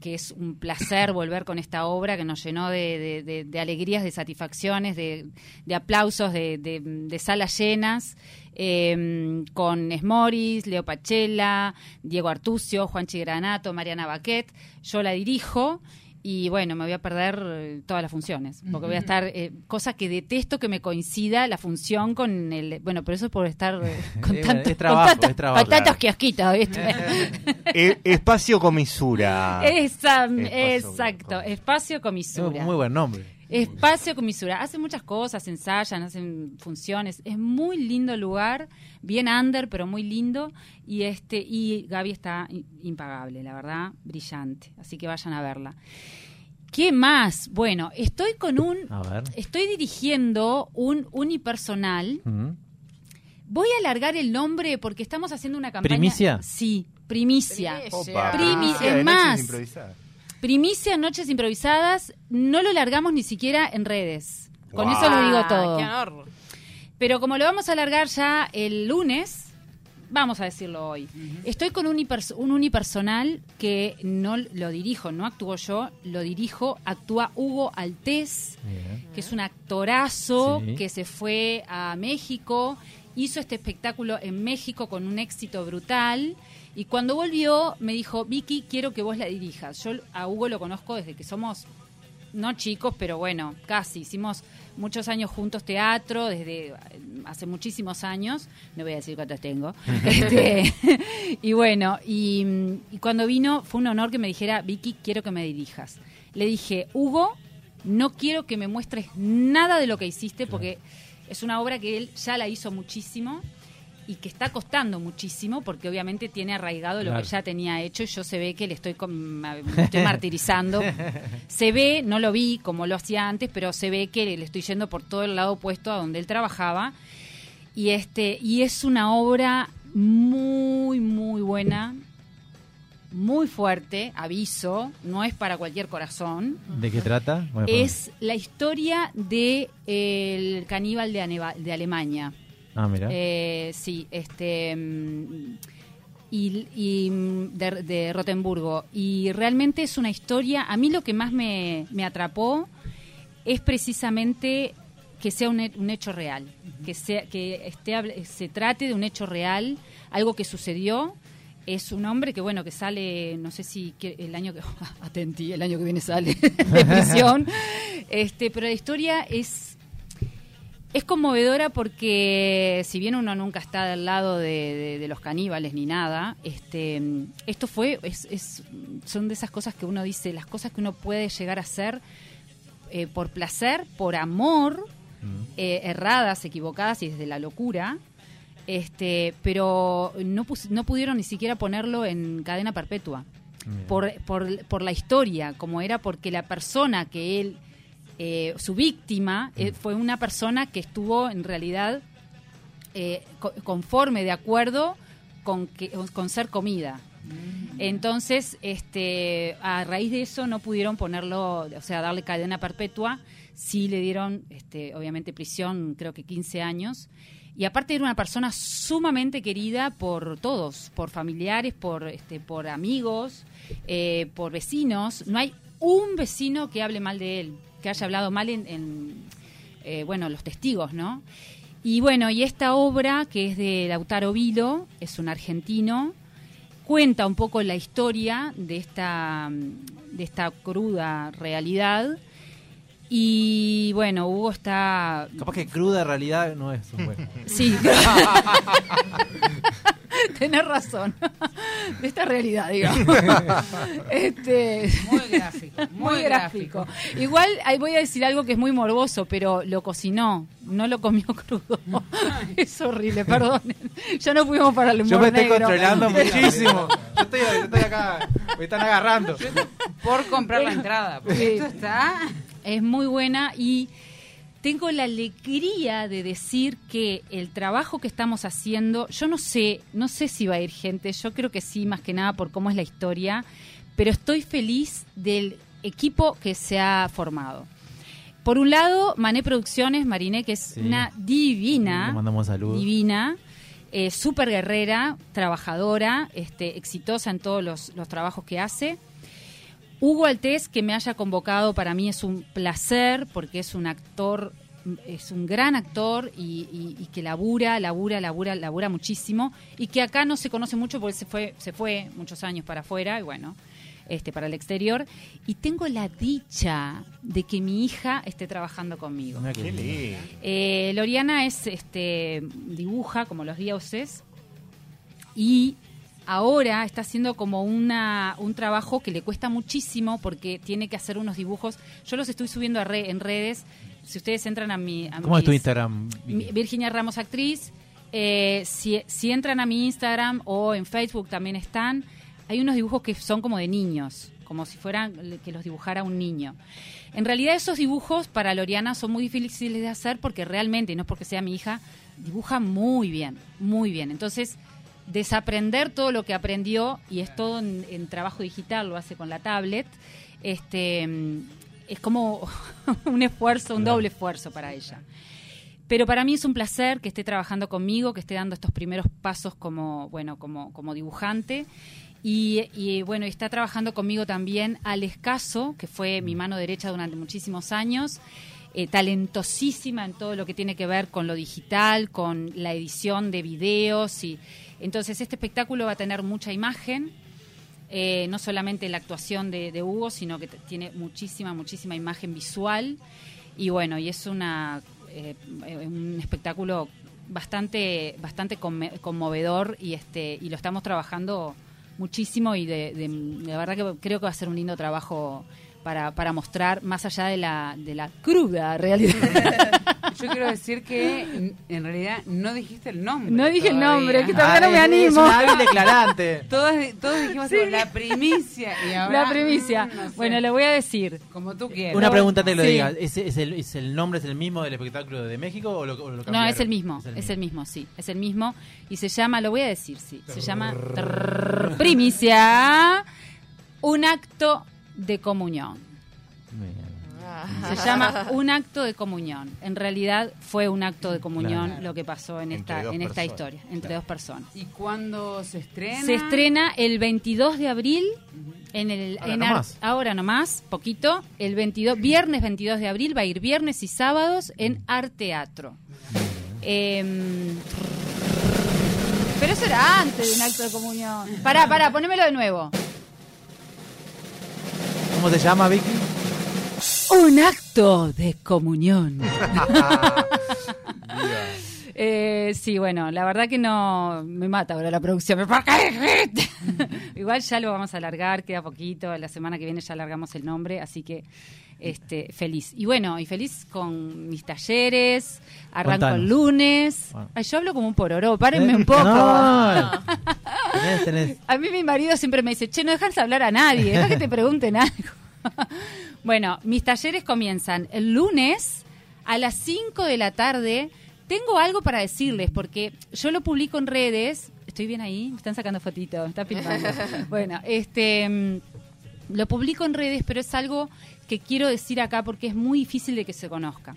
que es un placer volver con esta obra que nos llenó de, de- de- de alegrías, de satisfacciones, de, aplausos, de salas llenas, eh, con Esmoris, Leo Pachela, Diego Artucio, Juan Chigranato, Mariana Baquet. Yo la dirijo. Y bueno, me voy a perder eh, todas las funciones, porque voy a estar, eh, cosa que detesto que me coincida la función con el, bueno, pero eso es por estar eh, con, tanto- es trabajo, con tantos- es trabajo, con tantos claro. kiosquitos, ¿viste? Espacio comisura. Esa- Espacio exacto, comisura. espacio Es comisura. un muy buen nombre. Espacio comisura. Hacen muchas cosas, ensayan, hacen funciones. Es muy lindo el lugar, bien under, pero muy lindo. Y este y Gaby está impagable, la verdad, brillante. Así que vayan a verla. ¿Qué más? Bueno, estoy con un, A ver. estoy dirigiendo un unipersonal. Voy a alargar el nombre porque estamos haciendo una campaña. ¿Primicia? Sí, primicia. Opa, Primi- primicia es noches más. Primicia Noches Improvisadas, no lo largamos ni siquiera en redes. Con Wow. eso lo digo todo. Pero como lo vamos a alargar ya el lunes, vamos a decirlo hoy. Estoy con un, unipers- un unipersonal que no lo dirijo, no actúo yo, lo dirijo, actúa Hugo Altés, Bien. que es un actorazo Sí. que se fue a México, hizo este espectáculo en México con un éxito brutal. Y cuando volvió, me dijo, Vicky, quiero que vos la dirijas. Yo a Hugo lo conozco desde que somos, no chicos, pero bueno, casi. Hicimos muchos años juntos teatro, desde eh, hace muchísimos años. No voy a decir cuántos tengo. Este, y bueno, y, y cuando vino, fue un honor que me dijera, Vicky, quiero que me dirijas. Le dije, Hugo, no quiero que me muestres nada de lo que hiciste, porque es una obra que él ya la hizo muchísimo y que está costando muchísimo porque obviamente tiene arraigado lo Claro. que ya tenía hecho y yo se ve que le estoy, me estoy martirizando. Se ve, no lo vi como lo hacía antes, pero se ve que le estoy yendo por todo el lado opuesto a donde él trabajaba. Y este y es una obra muy muy buena, muy fuerte, aviso, no es para cualquier corazón. ¿De qué trata? Bueno, Es la historia de el caníbal de, Aneva- de Alemania. Ah, mira. Eh, sí, este. mm, Y, y, mm, de, de Rotemburgo. Y realmente es una historia. A mí lo que más me, me atrapó es precisamente que sea un, un hecho real. Que, sea, que esté, se trate de un hecho real, algo que sucedió. Es un hombre que, bueno, que sale, no sé si que- el año que. Atenti, el año que viene sale de prisión. Este, pero la historia es es conmovedora porque si bien uno nunca está del lado de, de- de los caníbales ni nada, este, esto fue, es, es- son de esas cosas que uno dice, las cosas que uno puede llegar a hacer eh, por placer, por amor, eh, erradas, equivocadas y desde la locura, este, pero no, pus- no pudieron ni siquiera ponerlo en cadena perpetua. por, por, por la historia, como era porque la persona que él, eh, su víctima, eh, fue una persona que estuvo en realidad eh, co- conforme, de acuerdo con, que, con ser comida. Entonces, este, a raíz de eso no pudieron ponerlo, o sea, darle cadena perpetua. Sí le dieron, este, obviamente, prisión, creo que 15 años. Y aparte era una persona sumamente querida por todos, por familiares, por, este, por amigos, eh, por vecinos. No hay un vecino que hable mal de él, que haya hablado mal en, en, eh, bueno, los testigos, ¿no? Y bueno, y esta obra, que es de Lautaro Vilo, es un argentino, cuenta un poco la historia de esta, de esta cruda realidad. Y bueno, Hugo está... Capaz que cruda realidad no es un buen. Sí. Tenés razón. De esta realidad, digamos. este, Muy gráfico, muy muy gráfico. Igual ahí voy a decir algo que es muy morboso, pero lo cocinó, no lo comió crudo. es horrible, perdonen. Ya no fuimos para el humor Yo me estoy negro. controlando muchísimo. Yo estoy, yo estoy acá, me están agarrando. Por comprar la entrada. Porque Sí. esto está. Es muy buena y tengo la alegría de decir que el trabajo que estamos haciendo, yo no sé, no sé si va a ir gente, yo creo que sí, más que nada por cómo es la historia, pero estoy feliz del equipo que se ha formado. Por un lado, Mané Producciones, Mariné, que es Sí. una divina, Le mandamos saludos. divina, eh, súper guerrera, trabajadora, este, exitosa en todos los, los trabajos que hace. Hugo Altés, que me haya convocado, para mí es un placer, porque es un actor, es un gran actor y, y- y que labura, labura, labura, labura muchísimo, y que acá no se conoce mucho porque se fue, se fue muchos años para afuera, y bueno, este, para el exterior. Y tengo la dicha de que mi hija esté trabajando conmigo. Mira qué. Eh, Loriana es este dibuja como los dioses y ahora está haciendo como una, un trabajo que le cuesta muchísimo porque tiene que hacer unos dibujos. Yo los estoy subiendo a re- en redes. Si ustedes entran a mi... a ¿Cómo es tu Instagram? Virginia Ramos Actriz. Eh, si, si entran a mi Instagram o en Facebook también están, hay unos dibujos que son como de niños, como si fueran que los dibujara un niño. En realidad esos dibujos para Loriana son muy difíciles de hacer porque realmente, y no es porque sea mi hija, dibuja muy bien, muy bien. Entonces, desaprender todo lo que aprendió, y es todo en, en trabajo digital, lo hace con la tablet, este mm, es como un esfuerzo, un doble esfuerzo para ella. Pero para mí es un placer que esté trabajando conmigo, que esté dando estos primeros pasos como, bueno, como, como dibujante. Y, y, bueno, está trabajando conmigo también Alex Caso, que fue mi mano derecha durante muchísimos años, eh, talentosísima en todo lo que tiene que ver con lo digital, con la edición de videos. y Entonces este espectáculo va a tener mucha imagen, eh, no solamente la actuación de, de Hugo, sino que tiene muchísima, muchísima imagen visual. Y bueno, y es una, eh, eh, un espectáculo bastante, bastante conmovedor y, este, y lo estamos trabajando muchísimo y de, de- de verdad que creo que va a ser un lindo trabajo para, para mostrar más allá de la, de la cruda realidad. Yo quiero decir que en- en realidad no dijiste el nombre. No dije el nombre, que todavía no me Ah, es- Es animo. un hábil declarante. Todos, todos dijimos algo, la primicia. Y ahora, La primicia. mm, no sé, Bueno, le voy a decir. Como tú quieras. Una pregunta te lo Sí. diga. ¿Es, es el, ¿Es el nombre, es el mismo del espectáculo de México o lo, o lo No, es el mismo, es el mismo, sí, es el mismo. Y se llama, lo voy a decir, sí, se llama Primicia, un acto de comunión. Bien. Se llama un acto de comunión. En realidad fue un acto de comunión Claro. lo que pasó en Entre esta, en esta personas. historia, entre dos personas. ¿Y cuándo se estrena? Se estrena el 22 de abril. En el, Ahora en nomás. Ar- ahora nomás, poquito. El 22, viernes 22 de abril va a ir viernes y sábados en Arteatro. Em, pero eso era antes de un acto de comunión. Pará, pará, ponémelo de nuevo. ¿Cómo se llama, Vicky? Un acto de comunión. Eh, sí, bueno, la verdad que no me mata ahora la producción. ¿Por qué dijiste? Igual ya lo vamos a alargar, queda poquito. La semana que viene ya alargamos el nombre, así que este feliz. Y bueno, y feliz con mis talleres. Arranco Contanos. el lunes. Bueno. Ay, yo hablo como un pororó, párenme un poco. No. Tenés, tenés. A mí mi marido siempre me dice, che, no dejas hablar a nadie, deja que te pregunten algo. bueno, mis talleres comienzan el lunes a las 5 de la tarde. Tengo algo para decirles, porque yo lo publico en redes. ¿Estoy bien ahí? Me están sacando fotitos, me están filmando. bueno, este... mm, Lo publico en redes, pero es algo que quiero decir acá porque es muy difícil de que se conozca.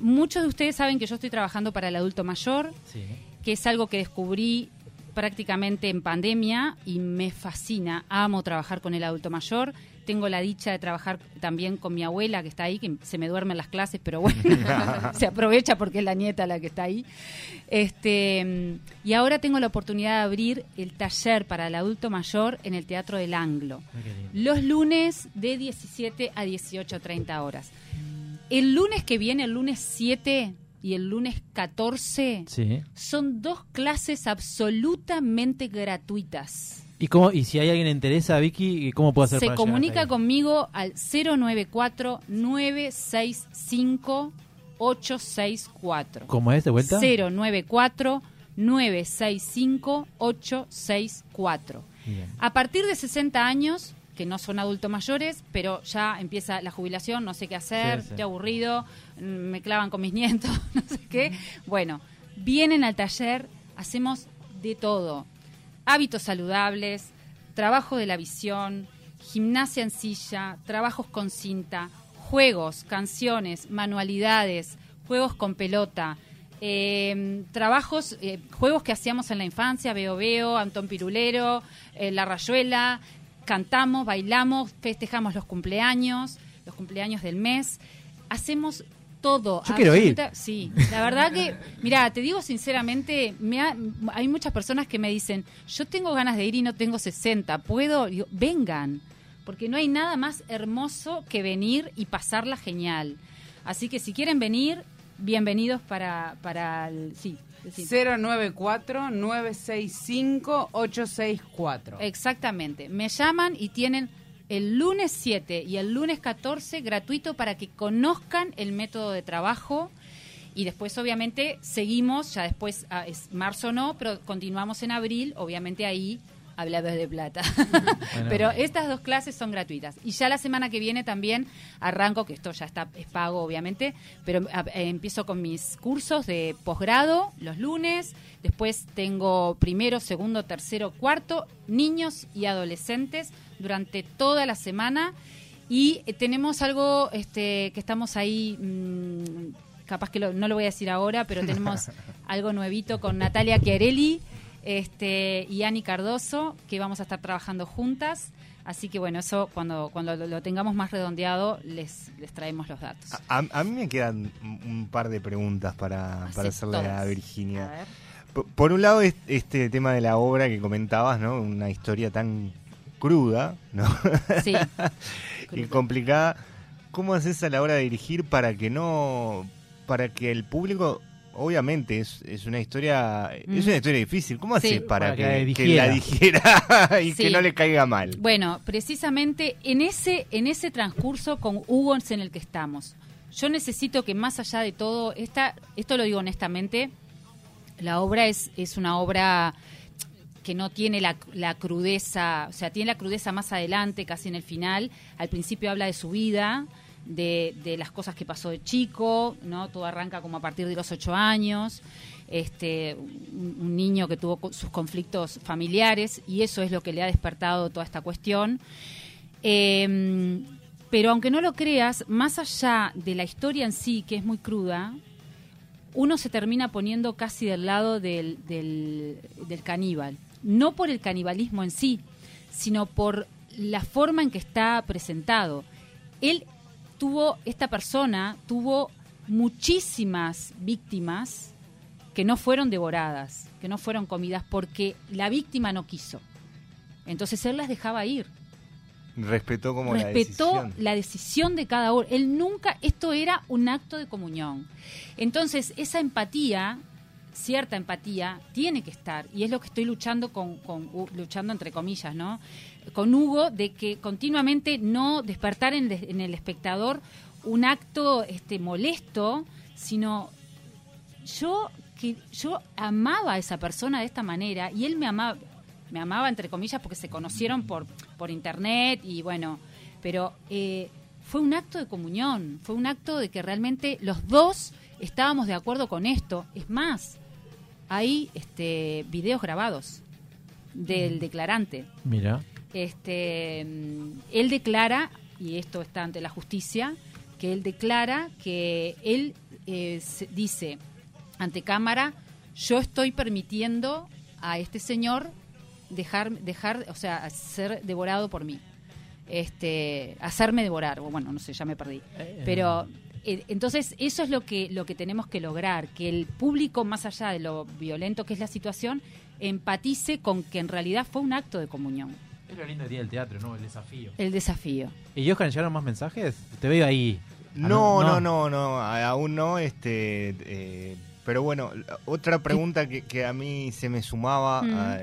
Muchos de ustedes saben que yo estoy trabajando para el adulto mayor, Sí. que es algo que descubrí prácticamente en pandemia y me fascina. Amo trabajar con el adulto mayor. Tengo la dicha de trabajar también con mi abuela que está ahí, que se me duermen las clases, pero bueno, se aprovecha porque es la nieta la que está ahí. Este, y ahora tengo la oportunidad de abrir el taller para el adulto mayor en el Teatro del Anglo. Los lunes de 17 a 18.30 horas. El lunes que viene, el lunes 7 y el lunes 14, Sí. son dos clases absolutamente gratuitas. ¿Y, cómo, y si hay alguien interesa, Vicky, ¿cómo puedo hacer Se para comunica conmigo al 094-965-864. ¿Cómo es de vuelta? 094-965-864. Bien. A partir de 60 años, que no son adultos mayores, pero ya empieza la jubilación, no sé qué hacer, Sí, sí. estoy aburrido, mm, me clavan con mis nietos, no sé qué. Bueno, vienen al taller, hacemos de todo. Hábitos saludables, trabajo de la visión, gimnasia en silla, trabajos con cinta, juegos, canciones, manualidades, juegos con pelota, eh, trabajos, eh, juegos que hacíamos en la infancia, Veo Veo, Antón Pirulero, eh, La Rayuela, cantamos, bailamos, festejamos los cumpleaños, los cumpleaños del mes, hacemos todo. Yo quiero ir. Sí, la verdad que, mira, te digo sinceramente, me ha- hay muchas personas que me dicen, yo tengo ganas de ir y no tengo 60, ¿puedo? Digo, vengan, porque no hay nada más hermoso que venir y pasarla genial. Así que si quieren venir, bienvenidos para, para el... Sí. 094-965-864. Exactamente. Me llaman y tienen el lunes 7 y el lunes 14 gratuito para que conozcan el método de trabajo. Y después, obviamente, seguimos, ya después, ah, es marzo no, pero continuamos en abril, obviamente ahí hablado de plata. pero estas dos clases son gratuitas. Y ya la semana que viene también arranco, que esto ya está, es pago, obviamente, pero ah, eh, empiezo con mis cursos de posgrado los lunes, después tengo primero, segundo, tercero, cuarto, niños y adolescentes durante toda la semana. Y eh, tenemos algo este, que estamos ahí, mm, capaz que lo- no lo voy a decir ahora, pero tenemos algo nuevito con Natalia Chiarelli este, y Ani Cardoso, que vamos a estar trabajando juntas. Así que bueno, eso cuando, cuando lo, lo tengamos más redondeado les, les traemos los datos. A, a mí me quedan un par de preguntas para, para hacerle a. Virginia. A ver. Por, por un lado, es- este tema de la obra que comentabas, ¿no? Una historia tan cruda, ¿no? Sí. y complicada. ¿Cómo haces a la hora de dirigir para que no. para que el público. Obviamente es, es una historia es Mm. una historia difícil. ¿Cómo Sí. haces para, Para que que, la que la dijera y Sí. que no le caiga mal? Bueno, precisamente en ese, en ese transcurso con Hugo en el que estamos. Yo necesito que más allá de todo, esta, esto lo digo honestamente, la obra es, es una obra que no tiene la, crudeza, o sea, tiene la crudeza más adelante, casi en el final. Al principio habla de su vida, de, las cosas que pasó de chico, ¿no? Todo arranca como a partir de los ocho años. Este, un, niño que tuvo sus conflictos familiares y eso es lo que le ha despertado toda esta cuestión. Eh, pero aunque no lo creas, más allá de la historia en sí, que es muy cruda, uno se termina poniendo casi del lado del, del, del caníbal. No por el canibalismo en sí, sino por la forma en que está presentado. Él tuvo, esta persona tuvo muchísimas víctimas que no fueron devoradas, que no fueron comidas porque la víctima no quiso. Entonces él las dejaba ir Respetó como la respetó decisión. la decisión de cada uno. Él nunca, esto era un acto de comunión. Entonces, esa empatía, cierta empatía, tiene que estar. Y es lo que estoy luchando con, con luchando entre comillas, ¿no? Con Hugo, de que continuamente no despertar en, en el espectador un acto este, molesto, sino yo que yo amaba a esa persona de esta manera y él me amaba me amaba entre comillas porque se conocieron por, por internet y bueno, pero eh, fue un acto de comunión, fue un acto de que realmente los dos estábamos de acuerdo con esto. Es más, hay este, videos grabados del declarante. Mira. Este, mm, él declara, y esto está ante la justicia, que él declara que él eh, dice ante cámara, yo estoy permitiendo a este señor dejar, dejar, o sea, ser devorado por mí. Este, hacerme devorar, o bueno, no sé, ya me perdí. Pero eh, entonces eso es lo que lo que tenemos que lograr, que el público más allá de lo violento que es la situación empatice con que en realidad fue un acto de comunión, Es lo lindo del día del teatro, ¿no? El desafío. el desafío. ¿Y Oscar, llegaron más mensajes? Te veo ahí. Ah, No, no, no, no, a- aún no, este, eh, pero bueno, otra pregunta que, que a mí se me sumaba, Mm. a-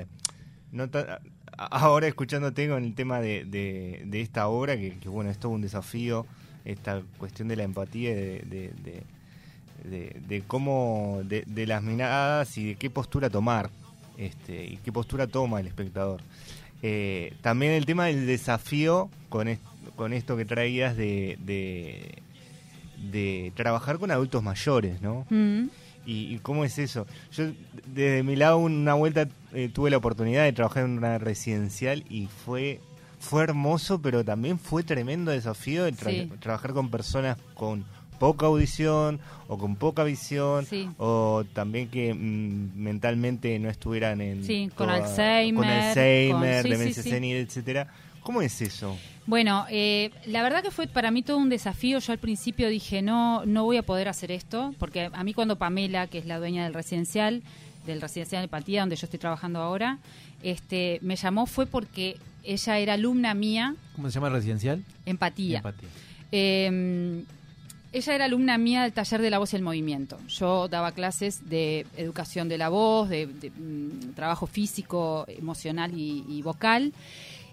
no ta- ahora escuchándote con el tema de, de, de esta obra, que, que, bueno, es todo un desafío, esta cuestión de la empatía, y de, de, de, cómo, de, de las miradas y de qué postura tomar, este, y qué postura toma el espectador. Eh, también el tema del desafío con, est- con esto que traías de, de, de trabajar con adultos mayores, ¿no? Mm. ¿Y, y cómo es eso? Yo desde mi lado una vuelta eh, tuve la oportunidad de trabajar en una residencial y fue fue hermoso, pero también fue tremendo desafío de tra- Sí. trabajar con personas con poca audición o con poca visión Sí. o también que mm, mentalmente no estuvieran en Sí, con toda- Alzheimer, con Alzheimer, con- demencia senil, etcétera. ¿Cómo es eso? Bueno, eh, la verdad que fue para mí todo un desafío. Yo al principio dije, no, no voy a poder hacer esto, porque a mí cuando Pamela, que es la dueña del residencial, del residencial de Empatía, donde yo estoy trabajando ahora, este, me llamó fue porque ella era alumna mía, ¿Cómo se llama el residencial? Empatía. Empatía. Eh, ella era alumna mía del taller de la voz y el movimiento. Yo daba clases de educación de la voz, de, de, mm, trabajo físico, emocional y, y vocal.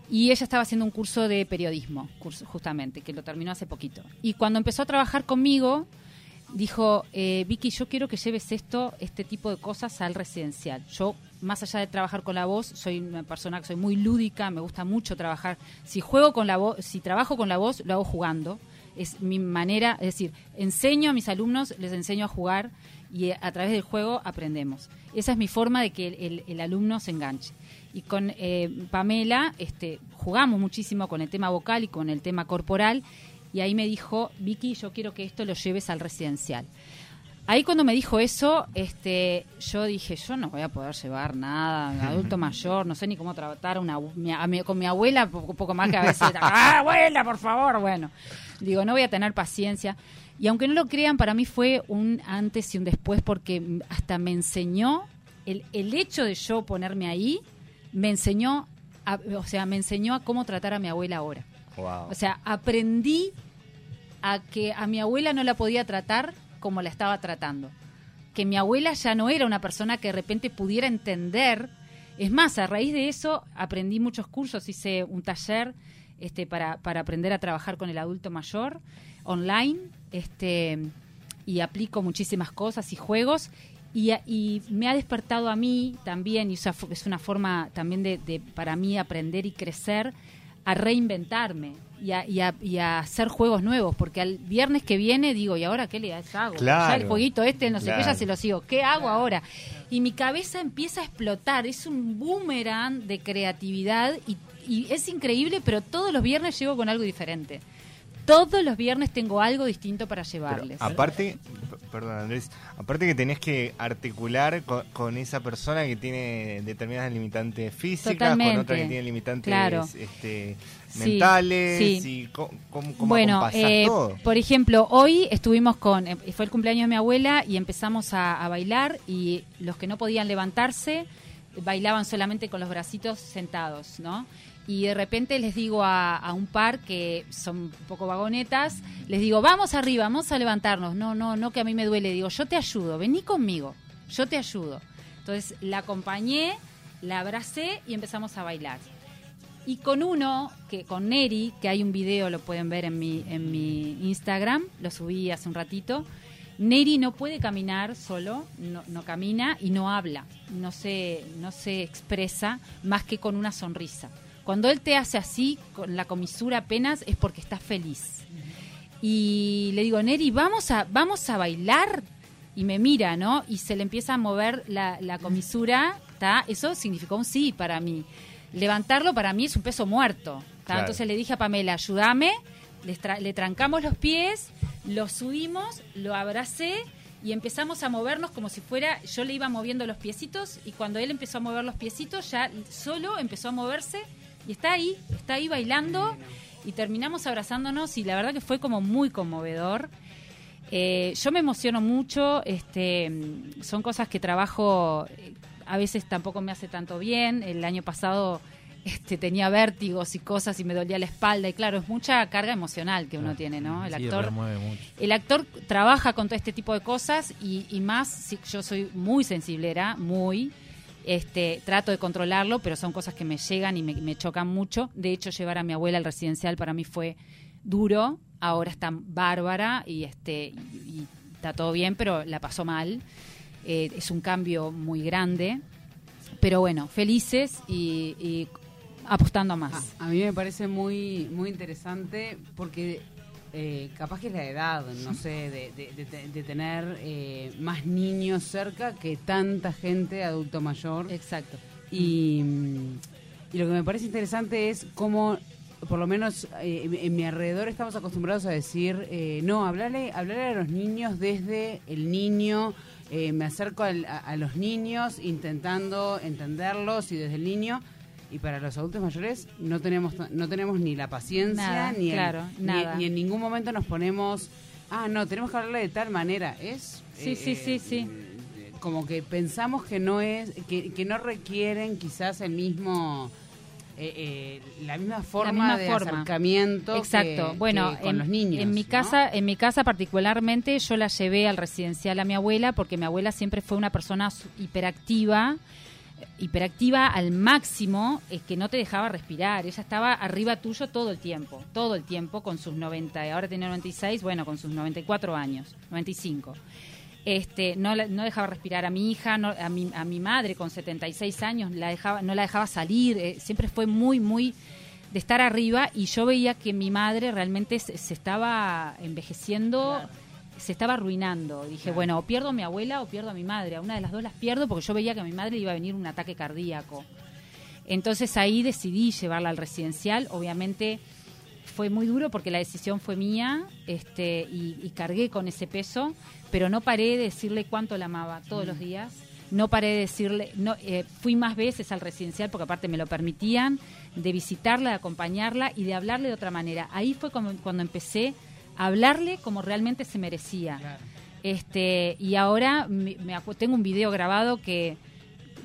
Y ella estaba haciendo un curso de periodismo, curso, justamente, que lo terminó hace poquito. Y cuando empezó a trabajar conmigo, dijo, eh, Vicky, yo quiero que lleves esto, este tipo de cosas al residencial. Yo, más allá de trabajar con la voz, soy una persona que soy muy lúdica, me gusta mucho trabajar. Si juego con la voz, si trabajo con la voz, lo hago jugando. Es mi manera, es decir, enseño a mis alumnos, les enseño a jugar y eh, a través del juego aprendemos. Esa es mi forma de que el, alumno se enganche. Y con eh, Pamela este, jugamos muchísimo con el tema vocal y con el tema corporal. Y ahí me dijo, Vicky, yo quiero que esto lo lleves al residencial. Ahí cuando me dijo eso, este, yo dije, yo no voy a poder llevar nada, adulto mayor, no sé ni cómo tratar a una, mi- a mi- con mi abuela, poco, poco más que a veces, ¡ah, abuela, por favor! Bueno, digo, no voy a tener paciencia. Y aunque no lo crean, para mí fue un antes y un después, porque hasta me enseñó, el, el hecho de yo ponerme ahí, me enseñó, a- o sea, me enseñó a cómo tratar a mi abuela ahora. O sea, aprendí a que a mi abuela no la podía tratar como la estaba tratando. Que mi abuela ya no era una persona que de repente pudiera entender. Es más, a raíz de eso aprendí muchos cursos, hice un taller este, para, para aprender a trabajar con el adulto mayor online este, y aplico muchísimas cosas y juegos. Y, me ha despertado a mí también, y es una forma también de, de para mí aprender y crecer, a reinventarme y a, y a- y a hacer juegos nuevos, porque al viernes que viene digo, ¿y ahora qué le hago? Claro, Ya el jueguito este, no sé qué, ya se lo sigo. ¿Qué hago ahora? Y mi cabeza empieza a explotar, es un boomerang de creatividad y, y es increíble, pero todos los viernes llego con algo diferente. Todos los viernes tengo algo distinto para Pero llevarles. aparte, perdón Andrés, aparte que tenés que articular con, con esa persona que tiene determinadas limitantes físicas, Totalmente. con otra que tiene limitantes Claro. este, mentales, sí. y cómo, cómo bueno, eh, todo. por ejemplo, hoy estuvimos con, eh, fue el cumpleaños de mi abuela y empezamos a, a bailar y los que no podían levantarse bailaban solamente con los bracitos sentados, ¿no? Y de repente les digo a, un par que son un poco vagonetas, les digo, vamos arriba, vamos a levantarnos. No, no, no, que a mí me duele. Digo, yo te ayudo, vení conmigo, yo te ayudo. Entonces la acompañé, la abracé y empezamos a bailar. Y con uno, que con Neri, que hay un video, lo pueden ver en mi, en mi Instagram, lo subí hace un ratito, Neri no puede caminar solo, no, no camina y no habla, no se, no se expresa más que con una sonrisa. Cuando él te hace así, con la comisura apenas, es porque está feliz. Y le digo, Neri, vamos a, vamos a bailar. Y me mira, ¿no? Y se le empieza a mover la, la comisura, ¿está? Eso significó un sí para mí. Levantarlo para mí es un peso muerto. ¿tá? Claro. Entonces le dije a Pamela, ayúdame, tra- le trancamos los pies, lo subimos, lo abracé y empezamos a movernos como si fuera, yo le iba moviendo los piecitos y cuando él empezó a mover los piecitos ya solo empezó a moverse y está ahí, está ahí bailando y terminamos abrazándonos y la verdad que fue como muy conmovedor. Eh, yo me emociono mucho, este, son cosas que trabajo, eh, a veces tampoco me hace tanto bien. El año pasado este, tenía vértigos y cosas y me dolía la espalda y claro, es mucha carga emocional que uno tiene, ¿no? El Sí, actor mucho. el actor trabaja con todo este tipo de cosas y, y más, si yo soy muy sensiblera, muy, este, trato de controlarlo, pero son cosas que me llegan y me, chocan mucho. De hecho, llevar a mi abuela al residencial para mí fue duro. Ahora está bárbara y este y, está todo bien, pero la pasó mal. Eh, es un cambio muy grande. Pero bueno, felices y, apostando a más. A, a mí me parece muy, muy interesante porque eh, capaz que es la edad, no sé, de, de- de- de- tener eh, más niños cerca que tanta gente adulto mayor. Exacto. Y, mm, y lo que me parece interesante es cómo, por lo menos eh, en, en mi alrededor, estamos acostumbrados a decir, eh, no, hablarle, hablarle a los niños desde el niño, eh, me acerco al- a, a los niños intentando entenderlos y desde el niño. Y para los adultos mayores no tenemos no tenemos ni la paciencia Nada, ni, el- claro, ni- nada. ni en ningún momento nos ponemos ah no tenemos que hablarle de tal manera es Sí, sí, sí, sí. como que pensamos que no es que, que no requieren quizás el mismo eh, eh, la misma forma misma de forma. acercamiento que- Exacto. bueno, que con en, los niños en mi ¿no? casa, en mi casa particularmente, yo la llevé al residencial a mi abuela porque mi abuela siempre fue una persona hiperactiva, eh, hiperactiva al máximo, es que no te dejaba respirar. Ella estaba arriba tuyo todo el tiempo, todo el tiempo con sus 90, y ahora tiene 96, bueno, con sus 94 años, 95. Este, no, no dejaba respirar a mi hija, a, mi, a mi madre con 76 años, la dejaba, no la dejaba salir, eh, siempre fue muy, muy de estar arriba y yo veía que mi madre realmente se estaba envejeciendo, se estaba arruinando. Dije, bueno, o pierdo a mi abuela o pierdo a mi madre, a una de las dos las pierdo porque yo veía que a mi madre le iba a venir un ataque cardíaco. Entonces ahí decidí llevarla al residencial, obviamente fue muy duro porque la decisión fue mía este, y, y cargué con ese peso, pero no paré de decirle cuánto la amaba todos los días. No paré de decirle, no, eh, fui más veces al residencial porque aparte me lo permitían, de visitarla, de acompañarla y de hablarle de otra manera. Ahí fue como- cuando empecé hablarle como realmente se merecía. Este, y ahora me, me tengo un video grabado que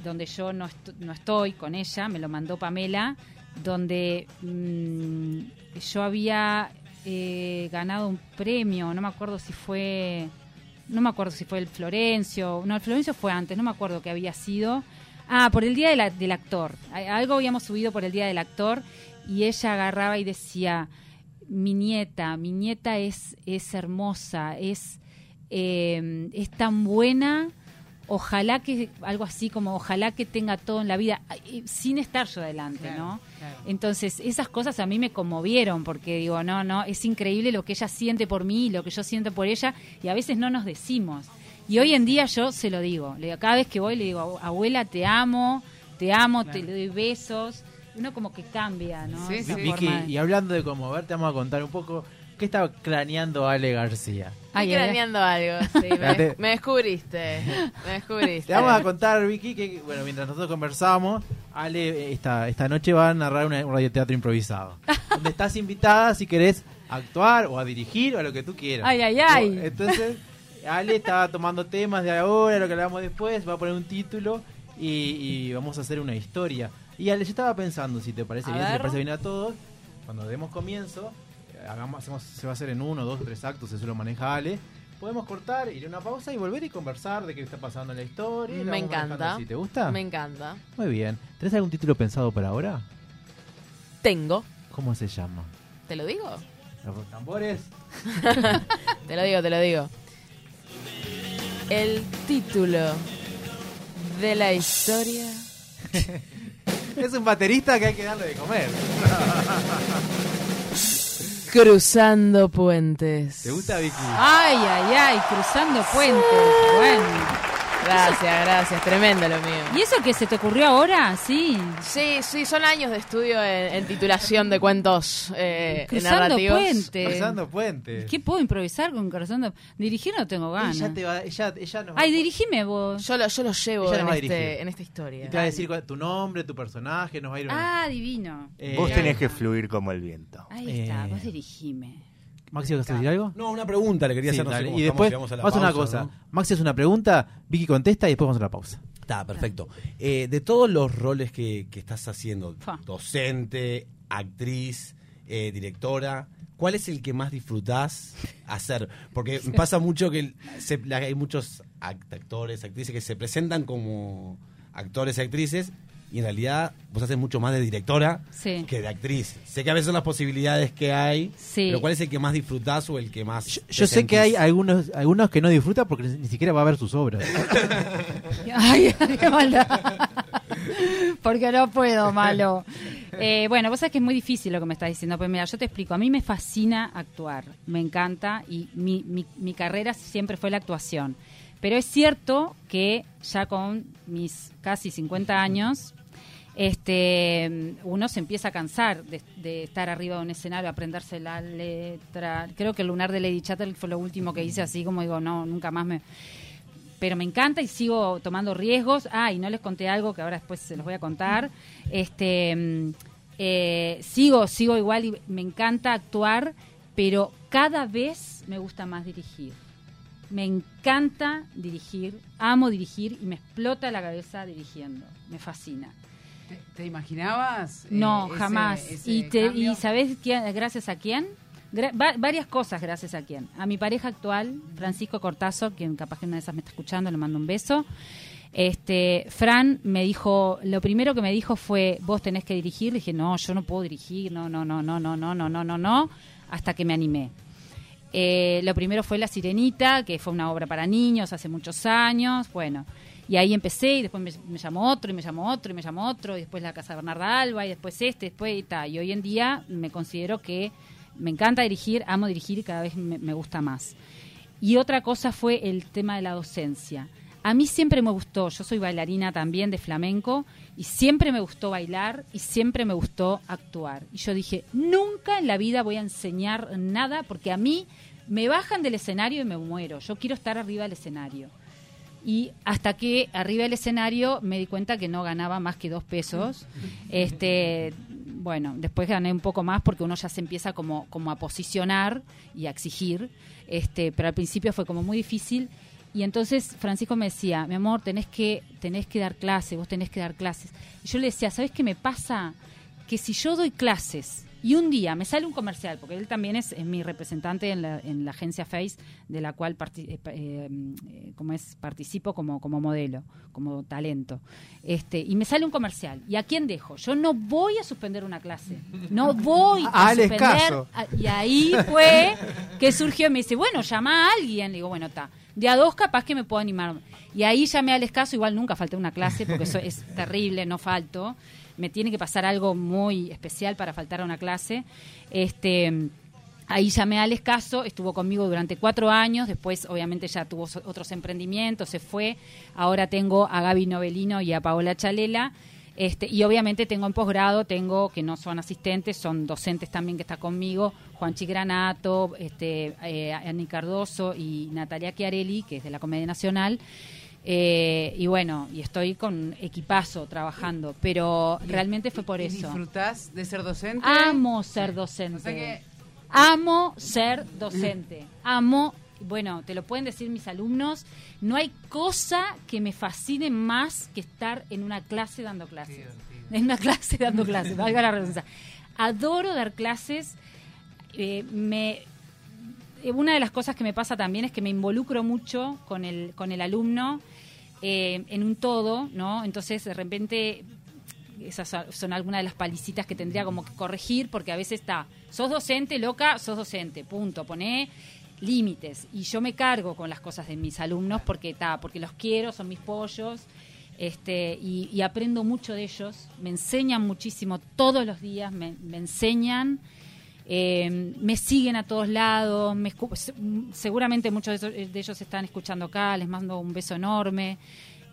donde yo no, no estoy con ella, me lo mandó Pamela, donde mm, yo había eh, ganado un premio, no me acuerdo si fue, no me acuerdo si fue el Florencio, no, el Florencio fue antes, no me acuerdo qué había sido. Ah, por el Día de del Actor. Algo habíamos subido por el Día del Actor y ella agarraba y decía, mi nieta, mi nieta es, es hermosa, es, eh, es tan buena, ojalá que, algo así como, ojalá que tenga todo en la vida, sin estar yo adelante, ¿no? Entonces, esas cosas a mí me conmovieron porque digo, no, no, es increíble lo que ella siente por mí lo que yo siento por ella y a veces no nos decimos. Y hoy en día yo se lo digo, cada vez que voy le digo, abuela, te amo, te amo, te doy besos. Uno como que cambia, ¿no? Sí, sí. Vicky, y hablando de conmover, te vamos a contar un poco qué estaba craneando Ale García. Ay, Estoy ay. craneando algo, sí, me, me descubriste, me descubriste. Te vamos a contar, Vicky, que bueno, mientras nosotros conversamos, Ale eh, esta, esta noche va a narrar una- un radioteatro improvisado. donde estás invitada si querés actuar o a dirigir o a lo que tú quieras. Ay, ay, ay. Entonces, Ale estaba tomando temas de ahora, lo que hablamos después, va a poner un título y, y vamos a hacer una historia. Y Ale, yo estaba pensando, si te parece A bien, si ver. te parece bien a todos, cuando demos comienzo, eh, hagamos, hacemos- se va a hacer en uno, dos, tres actos, eso lo maneja Ale. Podemos cortar, ir a una pausa y volver y conversar de qué está pasando en la historia. la Me encanta. así. ¿Te gusta? Me encanta. Muy bien. ¿Tenés algún título pensado para ahora? Tengo, ¿Cómo se llama? ¿te lo digo? ¿Los tambores? Te lo digo, te lo digo. el título de la historia. Es un baterista que hay que darle de comer. Cruzando puentes. ¿Te gusta, Vicky? Ay, ay, ay, cruzando puentes. Bueno. Gracias, gracias. Tremendo lo mío. ¿Y eso que se te ocurrió ahora? Sí. Sí, sí, son años de estudio en, en titulación de cuentos eh, Cruzando narrativos. puentes. Cruzando puentes. ¿Qué puedo improvisar con cruzando? Dirigir no tengo ganas. Ella, te va, ella, ella nos va- Ay, dirigime vos. Yo lo, yo lo llevo en, este- en esta historia. y te va a decir cuál- tu nombre, tu personaje, nos va a ir... Ah, divino. Eh, Vos tenés que fluir como el viento. Ahí está, Eh, vos dirigime. Maxi, ¿vas a decir algo? No, una pregunta le quería Sí, hacer. no sé dale. cómo y estamos, después llegamos a la vamos una cosa. ¿no? Maxi hace una pregunta, Vicky contesta y después vamos a la pausa. Está, perfecto. Eh, de todos los roles que, que estás haciendo, docente, actriz, eh, directora, ¿cuál es el que más disfrutás hacer? Porque me pasa mucho que se- hay muchos act- actores, actrices que se presentan como actores y actrices y en realidad vos haces mucho más de directora Sí. que de actriz. Sé que a veces son las posibilidades que hay, Sí. pero ¿cuál es el que más disfrutás o el que más... Yo, yo sé que hay algunos algunos que no disfrutan porque ni siquiera va a ver sus obras. Ay, qué maldad. Porque no puedo, malo. Eh, bueno, vos sabés que es muy difícil lo que me estás diciendo. Pues mira, yo te explico. A mí me fascina actuar. Me encanta. Y mi, mi, mi carrera siempre fue la actuación. Pero es cierto que ya con mis casi 50 años, este uno se empieza a cansar de, estar arriba de un escenario, aprenderse la letra. Creo que el lunar de Lady Chatterley fue lo último que hice, así como digo, no, nunca más me pero me encanta y sigo tomando riesgos. Ah, y no les conté algo que ahora después se los voy a contar. Este, eh, sigo, sigo igual y me encanta actuar, pero cada vez me gusta más dirigir. Me encanta dirigir, amo dirigir y me explota la cabeza dirigiendo. Me fascina. ¿Te, te imaginabas? eh, No, ese- jamás. ese y, te, cambio? y ¿sabes quién- gracias a quién? Gra- va- varias cosas gracias a quién. A mi pareja actual, Francisco Cortazo, quien capaz que una de esas me está escuchando, le mando un beso. Este, Fran me dijo, lo primero que me dijo fue, vos tenés que dirigir. Le dije, no, yo no puedo dirigir, no, no, no, no, no, no, no, no, no, no, hasta que me animé. Eh, lo primero fue La Sirenita, que fue una obra para niños hace muchos años. Bueno, y ahí empecé y después me, llamó otro y me llamó otro y me llamó otro y después la Casa Bernarda Alba y después este, después y tal. Y hoy en día me considero que me encanta dirigir, amo dirigir y cada vez me, me gusta más. Y otra cosa fue el tema de la docencia. A mí siempre me gustó, yo soy bailarina también de flamenco y siempre me gustó bailar y siempre me gustó actuar. Y yo dije, nunca en la vida voy a enseñar nada porque a mí me bajan del escenario y me muero. Yo quiero estar arriba del escenario. Y hasta que arriba del escenario me di cuenta que no ganaba más que dos pesos. Este, bueno, después gané un poco más porque uno ya se empieza como, como a posicionar y a exigir. Este, pero al principio fue como muy difícil. Y entonces Francisco me decía, mi amor, tenés que, tenés que dar clases, vos tenés que dar clases. Y yo le decía, ¿sabes qué me pasa? Que si yo doy clases y un día me sale un comercial, porque él también es, es mi representante en la, en la agencia Face, de la cual eh, eh, eh, como es, participo como, como modelo, como talento. Este, y me sale un comercial. ¿Y a quién dejo? Yo no voy a suspender una clase. No voy a Al suspender. a- Y ahí fue que surgió y me dice, bueno, llama a alguien. Le digo, bueno, está. De a dos capaz que me puedo animar. Y ahí llamé al escaso, igual nunca falté una clase porque eso es terrible, no falto. Me tiene que pasar algo muy especial para faltar a una clase. Este, ahí llamé al escaso, estuvo conmigo durante cuatro años, después obviamente ya tuvo otros emprendimientos, se fue. Ahora tengo a Gaby Novelino y a Paola Chalela. Este, y obviamente tengo en posgrado, tengo que no son asistentes, son docentes también que está conmigo, Juan Chigranato, este, eh, Ani Cardoso y Natalia Chiarelli, que es de la Comedia Nacional. Eh, y bueno, y estoy con equipazo trabajando, pero realmente fue por ¿Y eso. ¿Disfrutás de ser docente? Amo ser docente. O sea que- Amo ser docente. Amo, bueno, te lo pueden decir mis alumnos, no hay cosa que me fascine más que estar en una clase dando clases. En una clase dando clases, valga la redundancia. Adoro dar clases. eh, me una de las cosas que me pasa también es que me involucro mucho con el, con el alumno eh, en un todo, ¿no? Entonces, de repente, esas son- algunas de las palicitas que tendría como que corregir, porque a veces está, sos docente, loca, sos docente, punto. Poné límites. Y yo me cargo con las cosas de mis alumnos porque, ta, porque los quiero, son mis pollos. Este, y, y aprendo mucho de ellos, me enseñan muchísimo todos los días, me enseñan, eh, me siguen a todos lados, me se- seguramente muchos de, de ellos están escuchando acá, les mando un beso enorme.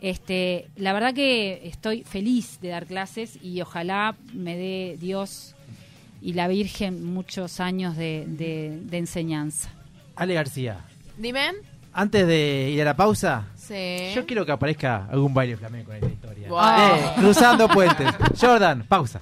Este, la verdad que estoy feliz de dar clases y ojalá me dé Dios y la Virgen muchos años de, de- de enseñanza. Ale García, Dime. antes de ir a la pausa, Sí. yo quiero que aparezca algún baile flamenco en la historia. Wow. Eh, cruzando puentes. Jordan, pausa.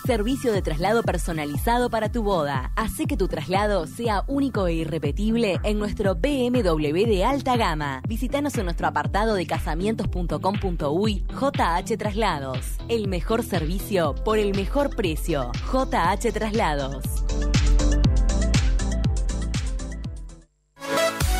servicio de traslado personalizado para tu boda. Hace que tu traslado sea único e irrepetible en nuestro BMW de alta gama. Visítanos en nuestro apartado de casamientos.com.uy JH Traslados. El mejor servicio por el mejor precio. JH Traslados.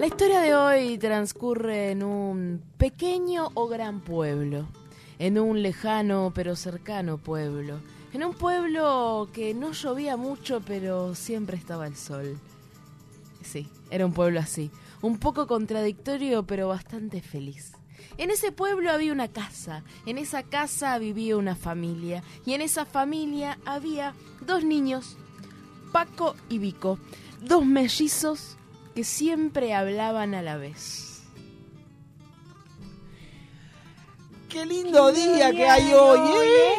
La historia de hoy transcurre en un pequeño o gran pueblo, en un lejano pero cercano pueblo, en un pueblo que no llovía mucho pero siempre estaba el sol. Sí, era un pueblo así, un poco contradictorio pero bastante feliz. En ese pueblo había una casa, en esa casa vivía una familia y en esa familia había dos niños, Paco y Vico, dos mellizos que siempre hablaban a la vez. Qué lindo día que hay hoy, ¿eh?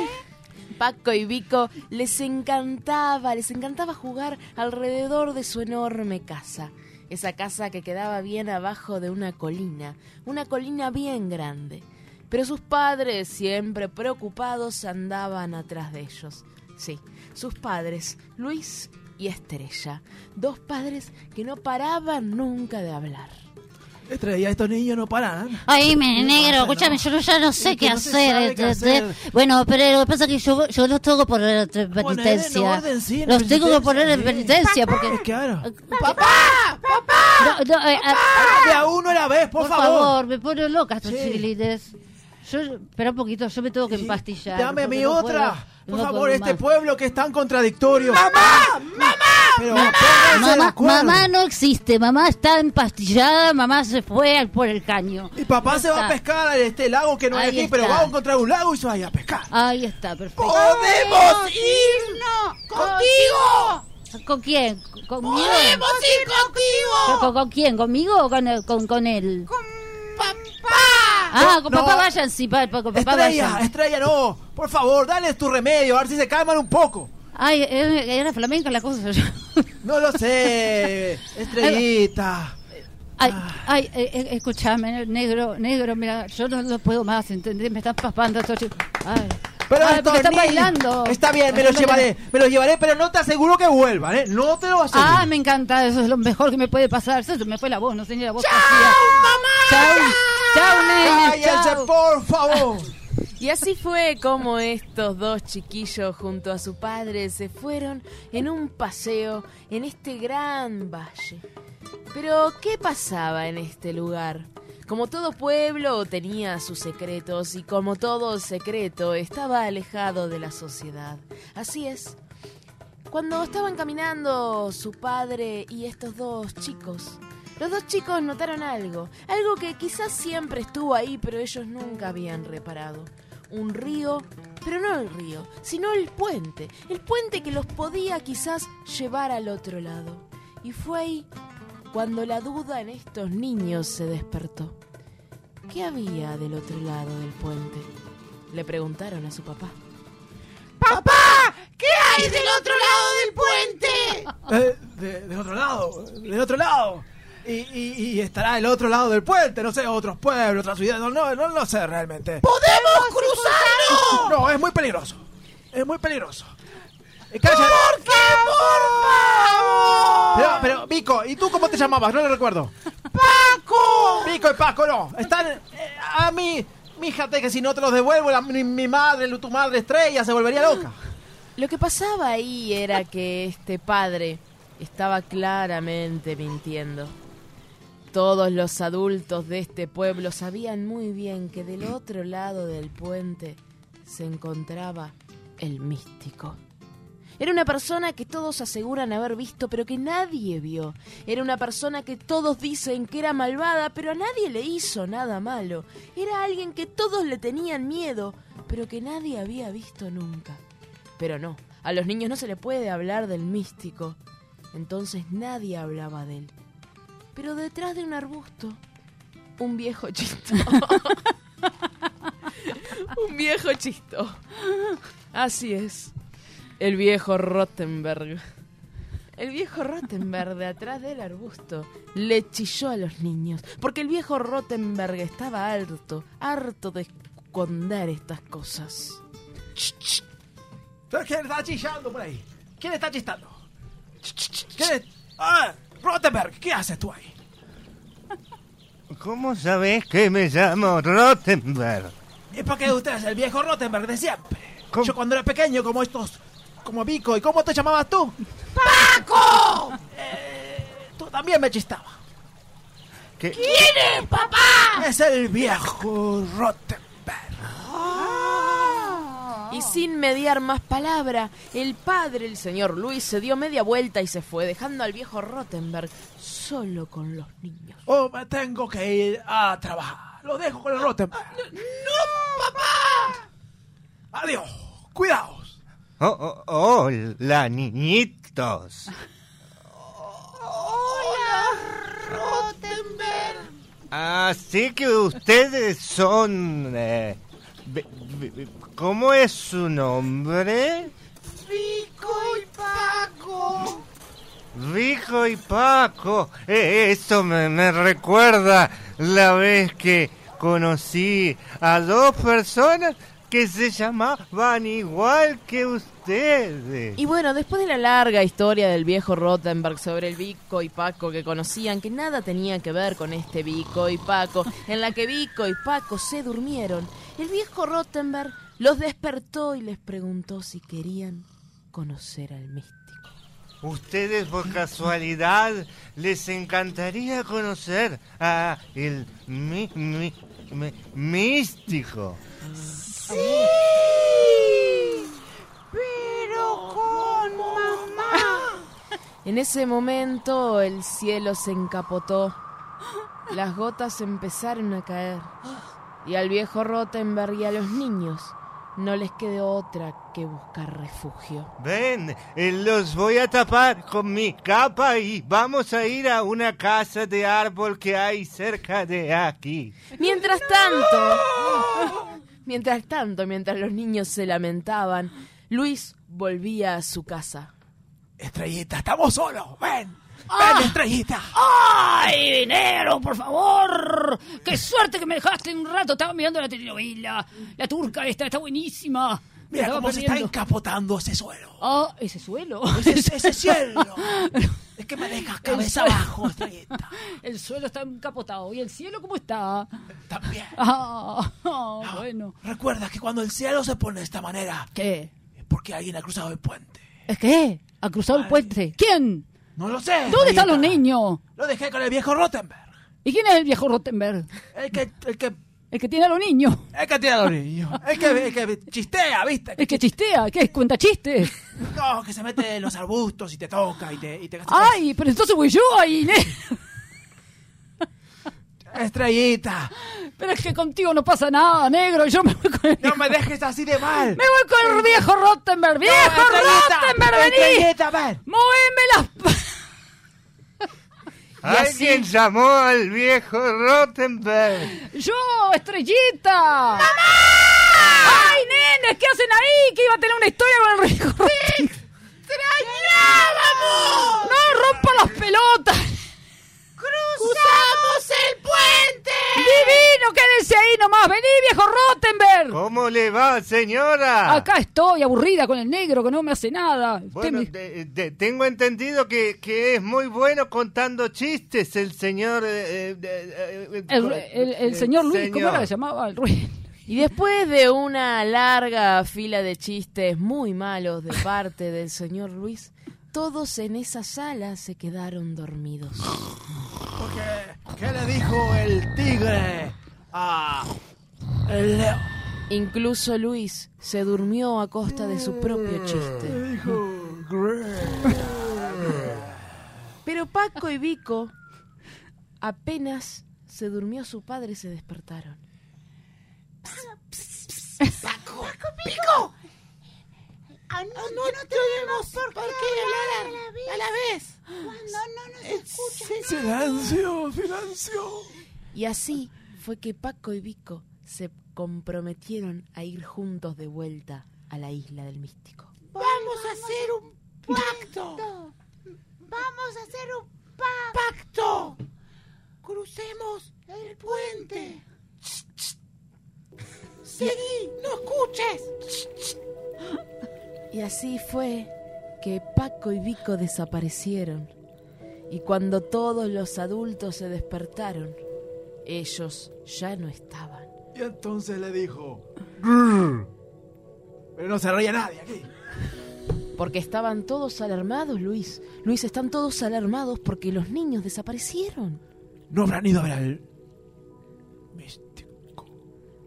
Paco y Vico les encantaba, les encantaba jugar alrededor de su enorme casa. Esa casa que quedaba bien abajo de una colina, una colina bien grande. Pero sus padres, siempre preocupados, andaban atrás de ellos. Sí, sus padres, Luis y Estrella, dos padres que no paraban nunca de hablar. Estrella, estos niños no paran. Ay, me ¿Qué negro, pasa, escúchame, no? yo no- ya no sé Es qué no hacer. Bueno, pero lo que pasa es que yo, yo los tengo que poner en penitencia. en orden, sí, en los tengo que poner en penitencia porque... Claro. No, no, eh, ah, De a uno a la vez, por, por favor. favor, me pone loca estos Sí. Yo, espera un poquito, yo me tengo que empastillar. Dame no otra. puedo- por no favor, este más. pueblo que es tan contradictorio. ¡Mamá! ¡Mamá! Pero Mamá, mamá no existe, mamá está empastillada, mamá se fue por el caño. Y papá se va a pescar a este lago que no hay aquí, pero va a encontrar un lago y se vaya a pescar. Ahí está, perfecto. ¡Podemos irnos contigo! ¿Con quién? ¿Conmigo? ¡Podemos ir contigo! ¿Con, con quién? ¿Conmigo o con, el- con, con él? ¡Papá! Ah, con no. papá vayan, sí, pa- pa- con papá Estrella, vayan. Estrella, no. Por favor, dale tu remedio, a ver si se calman un poco. Ay, era flamenca la cosa. No lo sé, estrellita. Ay, ay, eh, eh, escúchame, negro, negro, mira, yo no lo puedo más, ¿entendés? Me están papando estos chicos. Ay, Pero ay, porque están bailando. Está bien, me los llevaré, me los llevaré, pero no te aseguro que vuelvan, ¿eh? No te lo aseguro. Ah, me encanta, eso es lo mejor que me puede pasar. Eso me fue la voz, no sé ni la voz. ¡Chao, mamá! ¡Chao! ¡Chao, nene! ¡Cállense, ¡Chao! por favor! Y así fue como estos dos chiquillos junto a su padre se fueron en un paseo en este gran valle. Pero, ¿qué pasaba en este lugar? Como todo pueblo tenía sus secretos y como todo secreto estaba alejado de la sociedad. Así es. Cuando estaban caminando su padre y estos dos chicos, los dos chicos notaron algo, algo que quizás siempre estuvo ahí, pero ellos nunca habían reparado. Un río, pero no el río, sino el puente, el puente que los podía quizás llevar al otro lado. Y fue ahí cuando la duda en estos niños se despertó. ¿Qué había del otro lado del puente? Le preguntaron a su papá. ¿Qué hay del otro lado del puente? Eh, de- del otro lado, del otro lado. Y, y- y estará el otro lado del puente, no sé, otros pueblos, otras ciudades, no, no, no lo sé realmente. ¡Podemos cruzarlo! No, es muy peligroso. Es muy peligroso. Eh, calla. ¿Por qué, por favor? Pero, pero, Vico, ¿y tú cómo te llamabas? No lo recuerdo. ¡Paco! Vico y Paco, no. Están. eh, a mí. Fíjate que si no te los devuelvo, la- mi, mi madre, tu madre estrella, se volvería loca. Lo que pasaba ahí era que este padre estaba claramente mintiendo. Todos los adultos de este pueblo sabían muy bien que del otro lado del puente se encontraba el místico. Era una persona que todos aseguran haber visto, pero que nadie vio. Era una persona que todos dicen que era malvada, pero a nadie le hizo nada malo. Era alguien que todos le tenían miedo, pero que nadie había visto nunca. Pero no, a los niños no se le puede hablar del místico. Entonces nadie hablaba de él. Pero detrás de un arbusto, un viejo chisto. un viejo chisto. Así es. El viejo Rottenberg. El viejo Rottenberg de atrás del arbusto le chilló a los niños, porque el viejo Rottenberg estaba harto, harto de esconder estas cosas. ¿Pero ¿Quién está chillando por ahí? ¿Quién está chistando? ¿Quién es? ¡Ah! Rottenberg, ¿qué haces tú ahí? ¿Cómo sabés que me llamo Rottenberg? Es porque usted es el viejo Rottenberg de siempre. ¿Cómo? Yo cuando era pequeño, como estos. como Vico. ¿Y cómo te llamabas tú? ¡Paco! Tú también me chistabas. ¿Qué? ¿Quién es, papá? Es el viejo Rottenberg. Y sin mediar más palabra, el padre, el señor Luis, se dio media vuelta y se fue, dejando al viejo Rottenberg solo con los niños. Oh, me tengo que ir a trabajar. Lo dejo con el Rottenberg. ¡No, papá! Adiós. Cuidaos. Oh, oh, oh, hola, niñitos. Así que ustedes son... eh, ¿Cómo es su nombre? Pico y Paco. Rico y Paco. Eh, eso me, me recuerda la vez que conocí a dos personas que se llamaban igual que ustedes. Y bueno, después de la larga historia del viejo Rottenberg sobre el Vico y Paco que conocían, que nada tenía que ver con este Vico y Paco, en la que Vico y Paco se durmieron, el viejo Rottenberg los despertó y les preguntó si querían conocer al místico. Ustedes por casualidad les encantaría conocer a el mi- mi- mi- místico. Pero con mamá. En ese momento el cielo se encapotó, las gotas empezaron a caer y al viejo Rottenberg y a los niños no les quedó otra que buscar refugio. Ven, eh, los voy a tapar con mi capa y vamos a ir a una casa de árbol que hay cerca de aquí. Mientras tanto, mientras tanto, mientras los niños se lamentaban, Luis volvía a su casa. Estrellita, estamos solos. Ven. Ah. Estrellita. ¡Ay, dinero, por favor! ¡Qué suerte que me dejaste un rato! Estaba mirando la telenovela. La turca esta está buenísima. Mira cómo se está encapotando ese suelo. Ah, ese suelo. Ese, ese cielo. Es que me dejas cabeza abajo, Estrellita. El suelo está encapotado. ¿Y el cielo cómo está? También. Ah, ah, bueno. Recuerda que cuando el cielo se pone de esta manera, ¿Qué? es porque alguien ha cruzado el puente. ¿Es qué? ¿Ha cruzado el puente? ¿Quién? No lo sé. ¿Dónde están los niños? Lo dejé con el viejo Rottenberg. ¿Y quién es el viejo Rottenberg? El que, el que, El que tiene a los niños. el que tiene a los niños. El que, el que chistea, ¿viste? El que chistea. ¿Qué es? ¿Cuenta chistes? No, que se mete en los arbustos y te toca y te... Y te ¡Ay! Pero entonces voy yo ahí. Estrellita, Pero es que contigo no pasa nada, negro. Yo me voy con el no me dejes así de mal. Me voy con el viejo Rottenberg. ¡Viejo Estrellita, Rottenberg, vení! Estrellita, ven. ¡Moveme las... Alguien llamó al viejo Rottenberg. ¡Yo, estrellita! ¡Mamá! ¡Ay, nenes! ¿Qué hacen ahí? Que iba a tener una historia con el viejo Rottenberg. ¡Extrañábamos! ¡No rompa las pelotas! ¡Cruzamos el puente! ¡Divino! ¡Quédense ahí nomás! ¡Vení, viejo Rottenberg! ¿Cómo le va, señora? Acá estoy, aburrida con el negro que no me hace nada. Bueno, me- de- de- tengo entendido que, que es muy bueno contando chistes el señor... eh, eh, eh, el, el- el señor Luis, ¿cómo era que llamaba? El Ruiz. Y después de una larga fila de chistes muy malos de parte del señor Luis, todos en esa sala se quedaron dormidos. ¿Qué le dijo el tigre a el león? Incluso Luis se durmió a costa de su propio chiste. Pero Paco y Vico, apenas se durmió su padre, se despertaron. Ah, no, no, te oímos por, qué hablar a, la vez. Cuando no nos escuchan. Silencio, silencio. Y así fue que Paco y Vico se comprometieron a ir juntos de vuelta a la isla del místico. Vamos a hacer un pacto. Vamos a hacer un pacto. Crucemos el puente. Seguí, no escuches. Y así fue que Paco y Vico desaparecieron. Y cuando todos los adultos se despertaron, ellos ya no estaban. Y entonces le dijo... Pero no se reía nadie aquí. Porque estaban todos alarmados, Luis. Luis, están todos alarmados porque los niños desaparecieron. No habrán ido a ver al...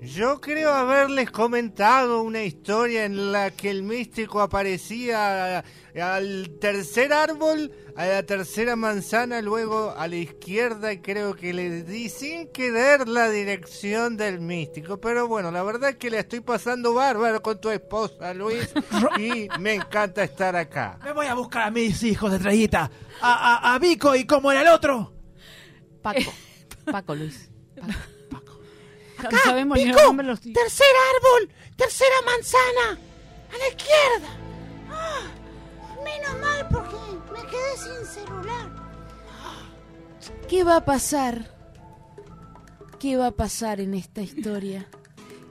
Yo creo haberles comentado una historia en la que el místico aparecía al tercer árbol, a la tercera manzana, luego a la izquierda y creo que le di sin querer la dirección del místico. Pero bueno, la verdad es que le estoy pasando bárbaro con tu esposa, Luis, y me encanta estar acá. Me voy a buscar a mis hijos, estrellita. A, a, a Vico y cómo era el otro. Paco. Paco, Luis. Sabemos ni Pico, los tercer árbol, tercera manzana, a la izquierda. Ah, menos mal porque me quedé sin celular. ¿Qué va a pasar? ¿Qué va a pasar en esta historia?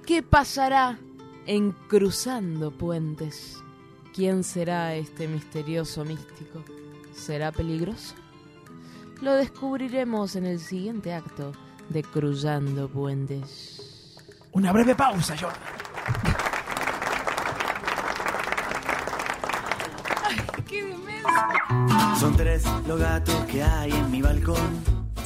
¿Qué pasará en Cruzando Puentes? ¿Quién será este misterioso místico? ¿Será peligroso? Lo descubriremos en el siguiente acto de Cruzando Puentes. Una breve pausa, Jordan. Son tres los gatos que hay en mi balcón.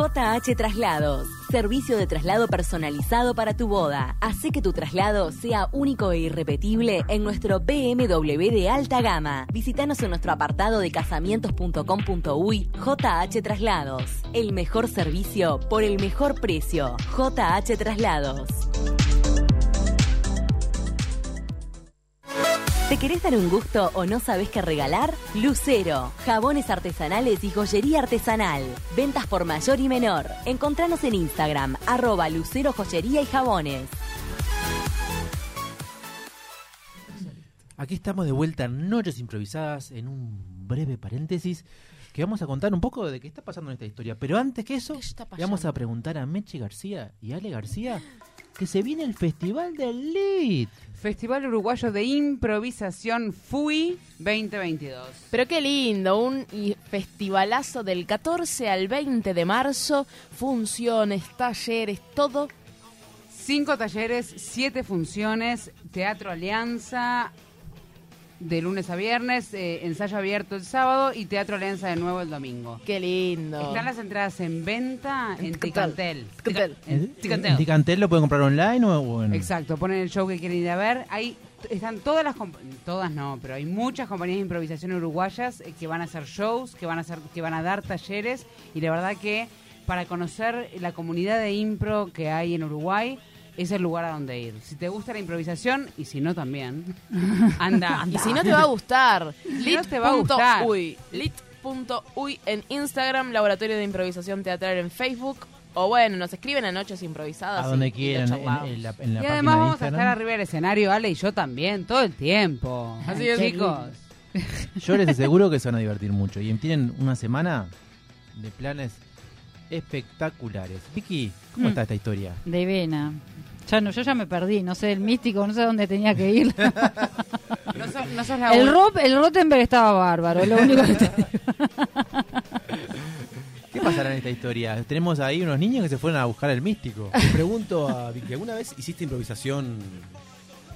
JH Traslados. Servicio de traslado personalizado para tu boda. Hace que tu traslado sea único e irrepetible en nuestro BMW de alta gama. Visítanos en nuestro apartado de casamientos.com.uy JH Traslados. El mejor servicio por el mejor precio. JH Traslados. ¿Te querés dar un gusto o no sabes qué regalar? Lucero, jabones artesanales y joyería artesanal. Ventas por mayor y menor. Encontranos en Instagram, arroba Lucero Joyería y Jabones. Aquí estamos de vuelta en Noches Improvisadas en un breve paréntesis que vamos a contar un poco de qué está pasando en esta historia. Pero antes que eso, le vamos a preguntar a Meche García y Ale García que se viene el Festival del Lead. Festival Uruguayo de Improvisación FUI 2022. Pero qué lindo, un festivalazo del 14 al 20 de marzo, funciones, talleres, todo. Cinco talleres, siete funciones, Teatro Alianza de lunes a viernes, eh, ensayo abierto el sábado y Teatro Alianza de nuevo el domingo. Qué lindo. Están las entradas en venta en Ticantel. Ticantel. Ticantel. En ¿En Ticantel. Ticantel lo pueden comprar online o en- Exacto, ponen el show que quieren ir a ver. Ahí están todas las todas no, pero hay muchas compañías de improvisación uruguayas eh, que van a hacer shows, que van a hacer que van a dar talleres y la verdad que para conocer la comunidad de impro que hay en Uruguay es el lugar a donde ir. Si te gusta la improvisación y si no también, anda. Y si no te va a gustar, Si no te va a gustar. lit.uy, lit.uy en Instagram, Laboratorio de Improvisación Teatral en Facebook. O bueno, nos escriben a Noches Improvisadas. a y- donde y quieran, en, charlamos. en la, en la Y además de vamos a estar arriba del escenario, Ale y yo también, todo el tiempo. Así es. chicos. Yo les aseguro que se van a divertir mucho. Y tienen una semana de planes espectaculares. Vicky, ¿cómo Mm. está esta historia? De vena. Ya no, yo ya me perdí, no sé el místico, no sé dónde tenía que ir. No, sos- no sos la el, única. Rob, el Rottenberg estaba bárbaro, lo único que te ¿Qué pasará en esta historia? Tenemos ahí unos niños que se fueron a buscar al místico. Le pregunto a Vicky, ¿alguna vez hiciste improvisación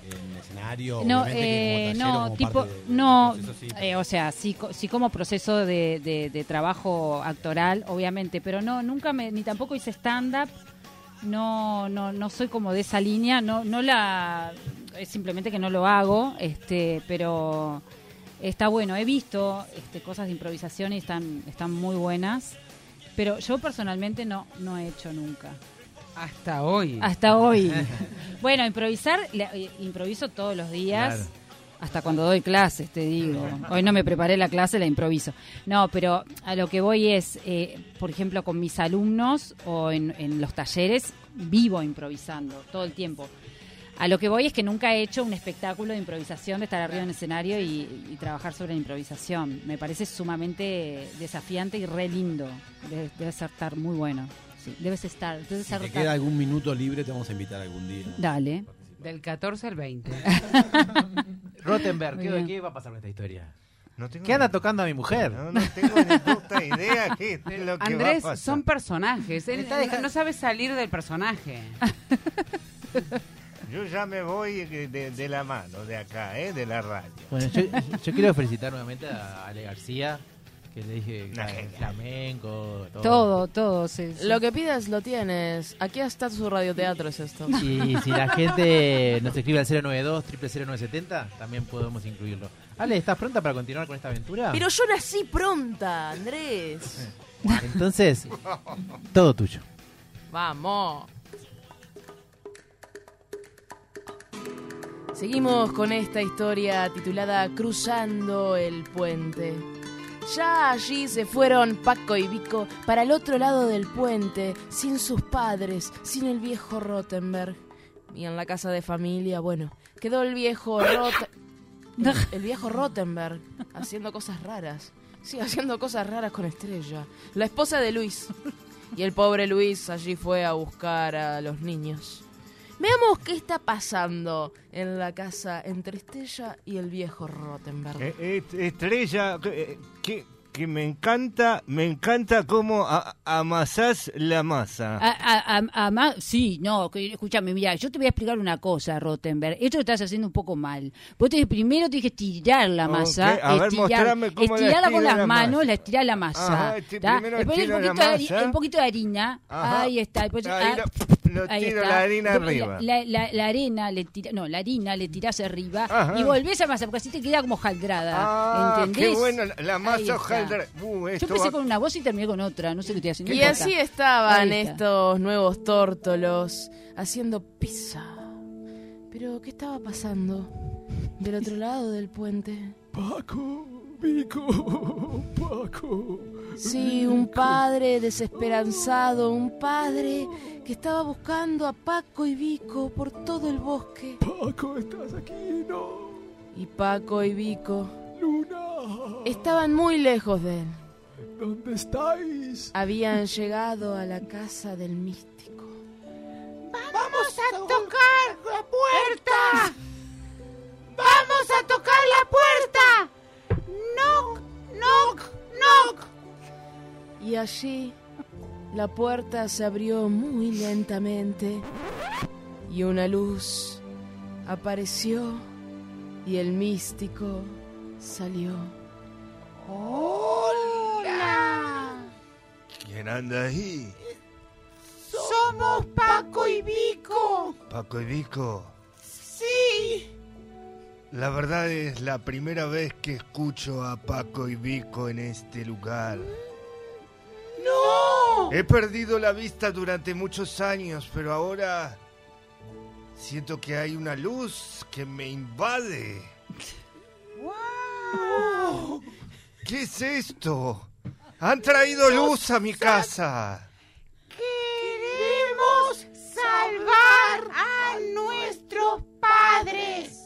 en escenario? No, que eh, como taller o no, como tipo, de- no, proceso, sí. eh, o sea, sí, co- sí como proceso de, de- de trabajo actoral, obviamente, pero no, nunca me, ni tampoco hice stand-up, no, no, no soy como de esa línea, no, no la, es simplemente que no lo hago, este, pero está bueno, he visto este, cosas de improvisación y están, están muy buenas, pero yo personalmente no, no he hecho nunca. Hasta hoy. Hasta hoy. bueno, improvisar, le- eh, improviso todos los días. Claro. Hasta cuando doy clases, te digo. Hoy no me preparé la clase, la improviso. No, pero a lo que voy es, eh, por ejemplo, con mis alumnos o en, en los talleres, vivo improvisando todo el tiempo. A lo que voy es que nunca he hecho un espectáculo de improvisación, de estar arriba en el escenario y, y trabajar sobre la improvisación. Me parece sumamente desafiante y re lindo. Debe, debe ser estar muy bueno. Sí, debes estar. Debes Si te queda algún minuto libre, te vamos a invitar algún día. Dale. Del 14 al 20. Rottenberg, ¿qué, qué va a pasar con esta historia? No tengo ¿Qué anda ni- tocando a mi mujer? No, no tengo ni puta idea qué es lo que Andrés, va a pasar. son personajes. Él está dejando- no sabe salir del personaje. Yo ya me voy de, de- de la mano de acá, ¿eh? de la radio. Bueno, yo, yo quiero felicitar nuevamente a Ale García, que le dije Una que genia. flamenco, todo. Todo, todo. sí, sí. Lo que pidas lo tienes. Aquí está su radioteatro, es esto. Y si la gente nos escribe al 092 970 también podemos incluirlo. Ale, ¿estás pronta para continuar con esta aventura? Pero yo nací pronta, Andrés. Entonces, todo tuyo. Vamos. Seguimos con esta historia titulada Cruzando el puente. Ya allí se fueron Paco y Vico para el otro lado del puente, sin sus padres, sin el viejo Rottenberg. Y en la casa de familia, bueno, quedó el viejo Rot... El, el viejo Rottenberg haciendo cosas raras. Sí, haciendo cosas raras con Estrella, la esposa de Luis. Y el pobre Luis allí fue a buscar a los niños. Veamos qué está pasando en la casa entre Estella y el viejo Rottenberg. Eh, eh, estrella, que, que, me encanta, me encanta cómo a- amasás la masa. A- a- sí, no, escúchame, mira, yo te voy a explicar una cosa, Rottenberg. Esto lo estás haciendo un poco mal. Vos te, primero tienes que estirar la masa. a ver, estirar- mostrame cómo la estirarla con las la manos, masa. la estirás la masa. Ajá, este, Después un estiro la poquito, de un poquito de harina. Ajá. Ahí está. Después, Ahí ah, lo- lo ahí tiro está. la harina arriba. La, arena le tira, no, la harina le tirás arriba Ajá. y volvés a amasar, porque así te queda como jaldrada. Ah, ¿Entendés? qué bueno, la- masa. Uh, Yo empecé va- con una voz y terminé con otra, no sé qué estoy haciendo. Y importa. así estaban estos nuevos tórtolos haciendo pizza. Pero, ¿qué estaba pasando del otro lado del puente? Paco, Vico, Paco. Sí, un padre desesperanzado, un padre que estaba buscando a Paco y Vico por todo el bosque. Paco, estás aquí, no. Y Paco y Vico Luna, estaban muy lejos de él. ¿dónde estáis? Habían llegado a la casa del místico. ¡Vamos a tocar la puerta! ¡Vamos a tocar la puerta! ¡Knock, knock, knock! Y allí la puerta se abrió muy lentamente y una luz apareció y el místico salió. ¡Hola! ¿Quién anda ahí? ¡Somos Paco y Vico! Paco y Vico. ¡Sí! La verdad es la primera vez que escucho a Paco y Vico en este lugar. ¡No! He perdido la vista durante muchos años, pero ahora siento que hay una luz que me invade. ¿Qué es esto? Han traído luz a mi casa. ¡Queremos salvar a nuestros padres!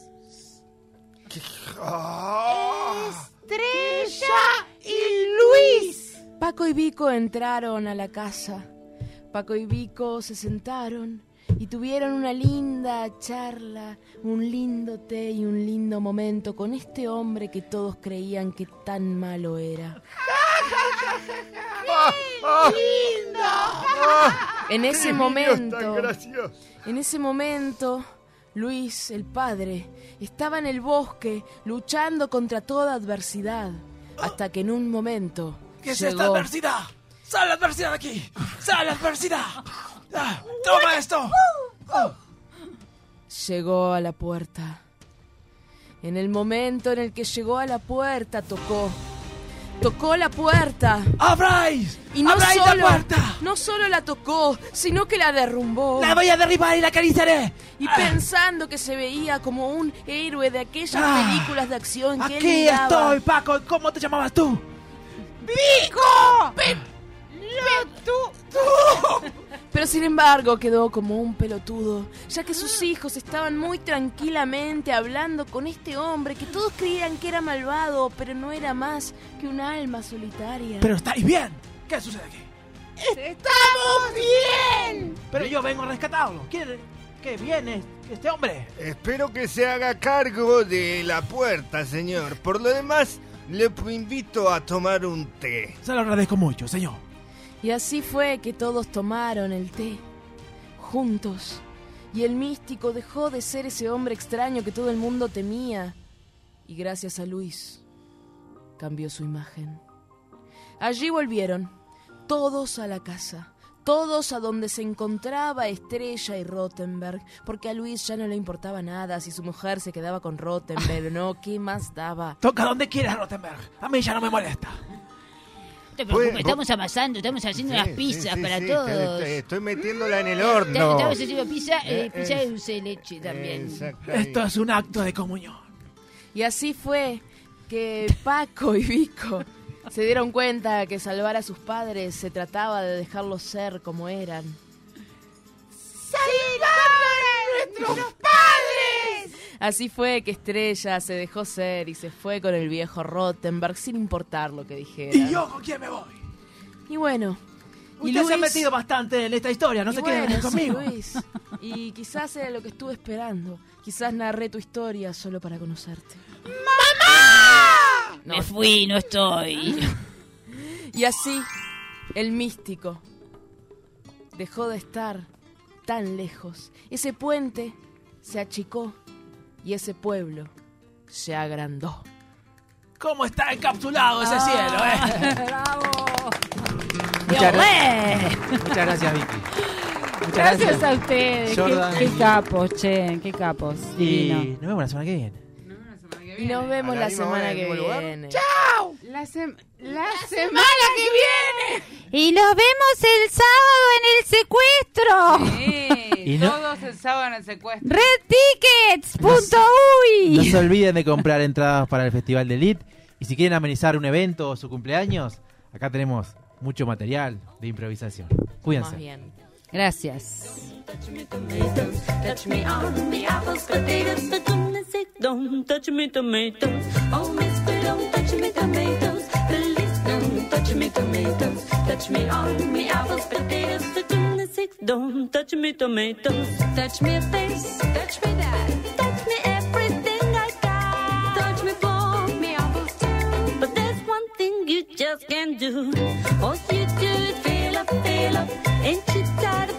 Ah. Estrella y Luis. Paco y Vico entraron a la casa. Paco y Vico se sentaron y tuvieron una linda charla, un lindo té y un lindo momento con este hombre que todos creían que tan malo era. ¡Lindo! En ese ¡Qué niños momento, en ese momento, Luis, el padre, estaba en el bosque luchando contra toda adversidad, hasta que en un momento ¿Qué es llegó- esta adversidad? ¡Sal la adversidad de aquí! ¡Sal la adversidad! Ah, ¡Toma esto! llegó a la puerta. En el momento en el que llegó a la puerta, tocó. Tocó la puerta. ¡Abráis! Y no ¡Abráis solo, la puerta! no solo la tocó, sino que la derrumbó. ¡La voy a derribar y la acariciaré! Y pensando que se veía como un héroe de aquellas Ah, películas de acción que ¡Aquí estoy, Paco! ¿Cómo te llamabas tú? ¡Vico! ¡Lo tú! ¡Tú! Pero sin embargo quedó como un pelotudo, ya que sus hijos estaban muy tranquilamente hablando con este hombre que todos creían que era malvado, pero no era más que un alma solitaria. Pero estáis bien. ¿Qué sucede aquí? ¡Estamos bien! Pero yo vengo a rescatarlo. ¿Quién que viene este hombre? Espero que se haga cargo de la puerta, señor. Por lo demás, le invito a tomar un té. Se lo agradezco mucho, señor. Y así fue que todos tomaron el té, juntos. Y el místico dejó de ser ese hombre extraño que todo el mundo temía. Y gracias a Luis, cambió su imagen. Allí volvieron, todos a la casa, todos a donde se encontraba Estrella y Rottenberg, porque a Luis ya no le importaba nada si su mujer se quedaba con Rottenberg no, ¿qué más daba? Toca donde quieras, Rottenberg. A mí ya no me molesta. No te preocupes, Pues, estamos amasando, estamos haciendo Sí, unas sí, pizzas sí, para sí, todos. Estoy metiéndola en el horno. Estamos haciendo pizza, eh, Eh, pizza de dulce de leche también. Exacto. Esto es un acto de comunión. Y así fue que Paco y Vico se dieron cuenta que salvar a sus padres se trataba de dejarlos ser como eran. ¡Salvaron a nuestros padres! Así fue que Estrella se dejó ser y se fue con el viejo Rottenberg sin importar lo que dijera. ¿Y yo con quién me voy? Y bueno, Y Usted se ha Luis- metido bastante en esta historia, no Y se quede bueno, conmigo. sí, Luis. Y quizás era lo que estuve esperando. Quizás narré tu historia solo para conocerte. ¡Mamá! Me fui, no estoy. Y así, el místico dejó de estar tan lejos. Ese puente se achicó y ese pueblo se agrandó. ¿Cómo está encapsulado ese cielo, eh? ¡Bravo! Muchas, muchas gracias, Vicky. Muchas Gracias a ustedes. Qué capos, che, qué capos. Y Divino. nos vemos la semana que viene. Y nos vemos la semana que viene. La, sem- la semana que viene. Y nos vemos el sábado en el secuestro. Sí, Y no- todos el sábado en el secuestro. Redtickets.uy. No se olviden de comprar entradas para el Festival de Elite. Y si quieren amenizar un evento o su cumpleaños, acá tenemos mucho material de improvisación. Cuídense. Más bien. Gracias. Touch me tomatoes, touch me on me apples, potatoes, for goodness sake, don't touch me tomatoes. Oh, mister, don't touch me tomatoes, please don't touch me tomatoes. Touch me on me apples, potatoes, for goodness sake, don't touch me tomatoes. Touch me face, touch me that, touch me everything I got. Touch me for me apples too, but there's one thing you just can't do. All you do is fill up, fill up, ain't you tired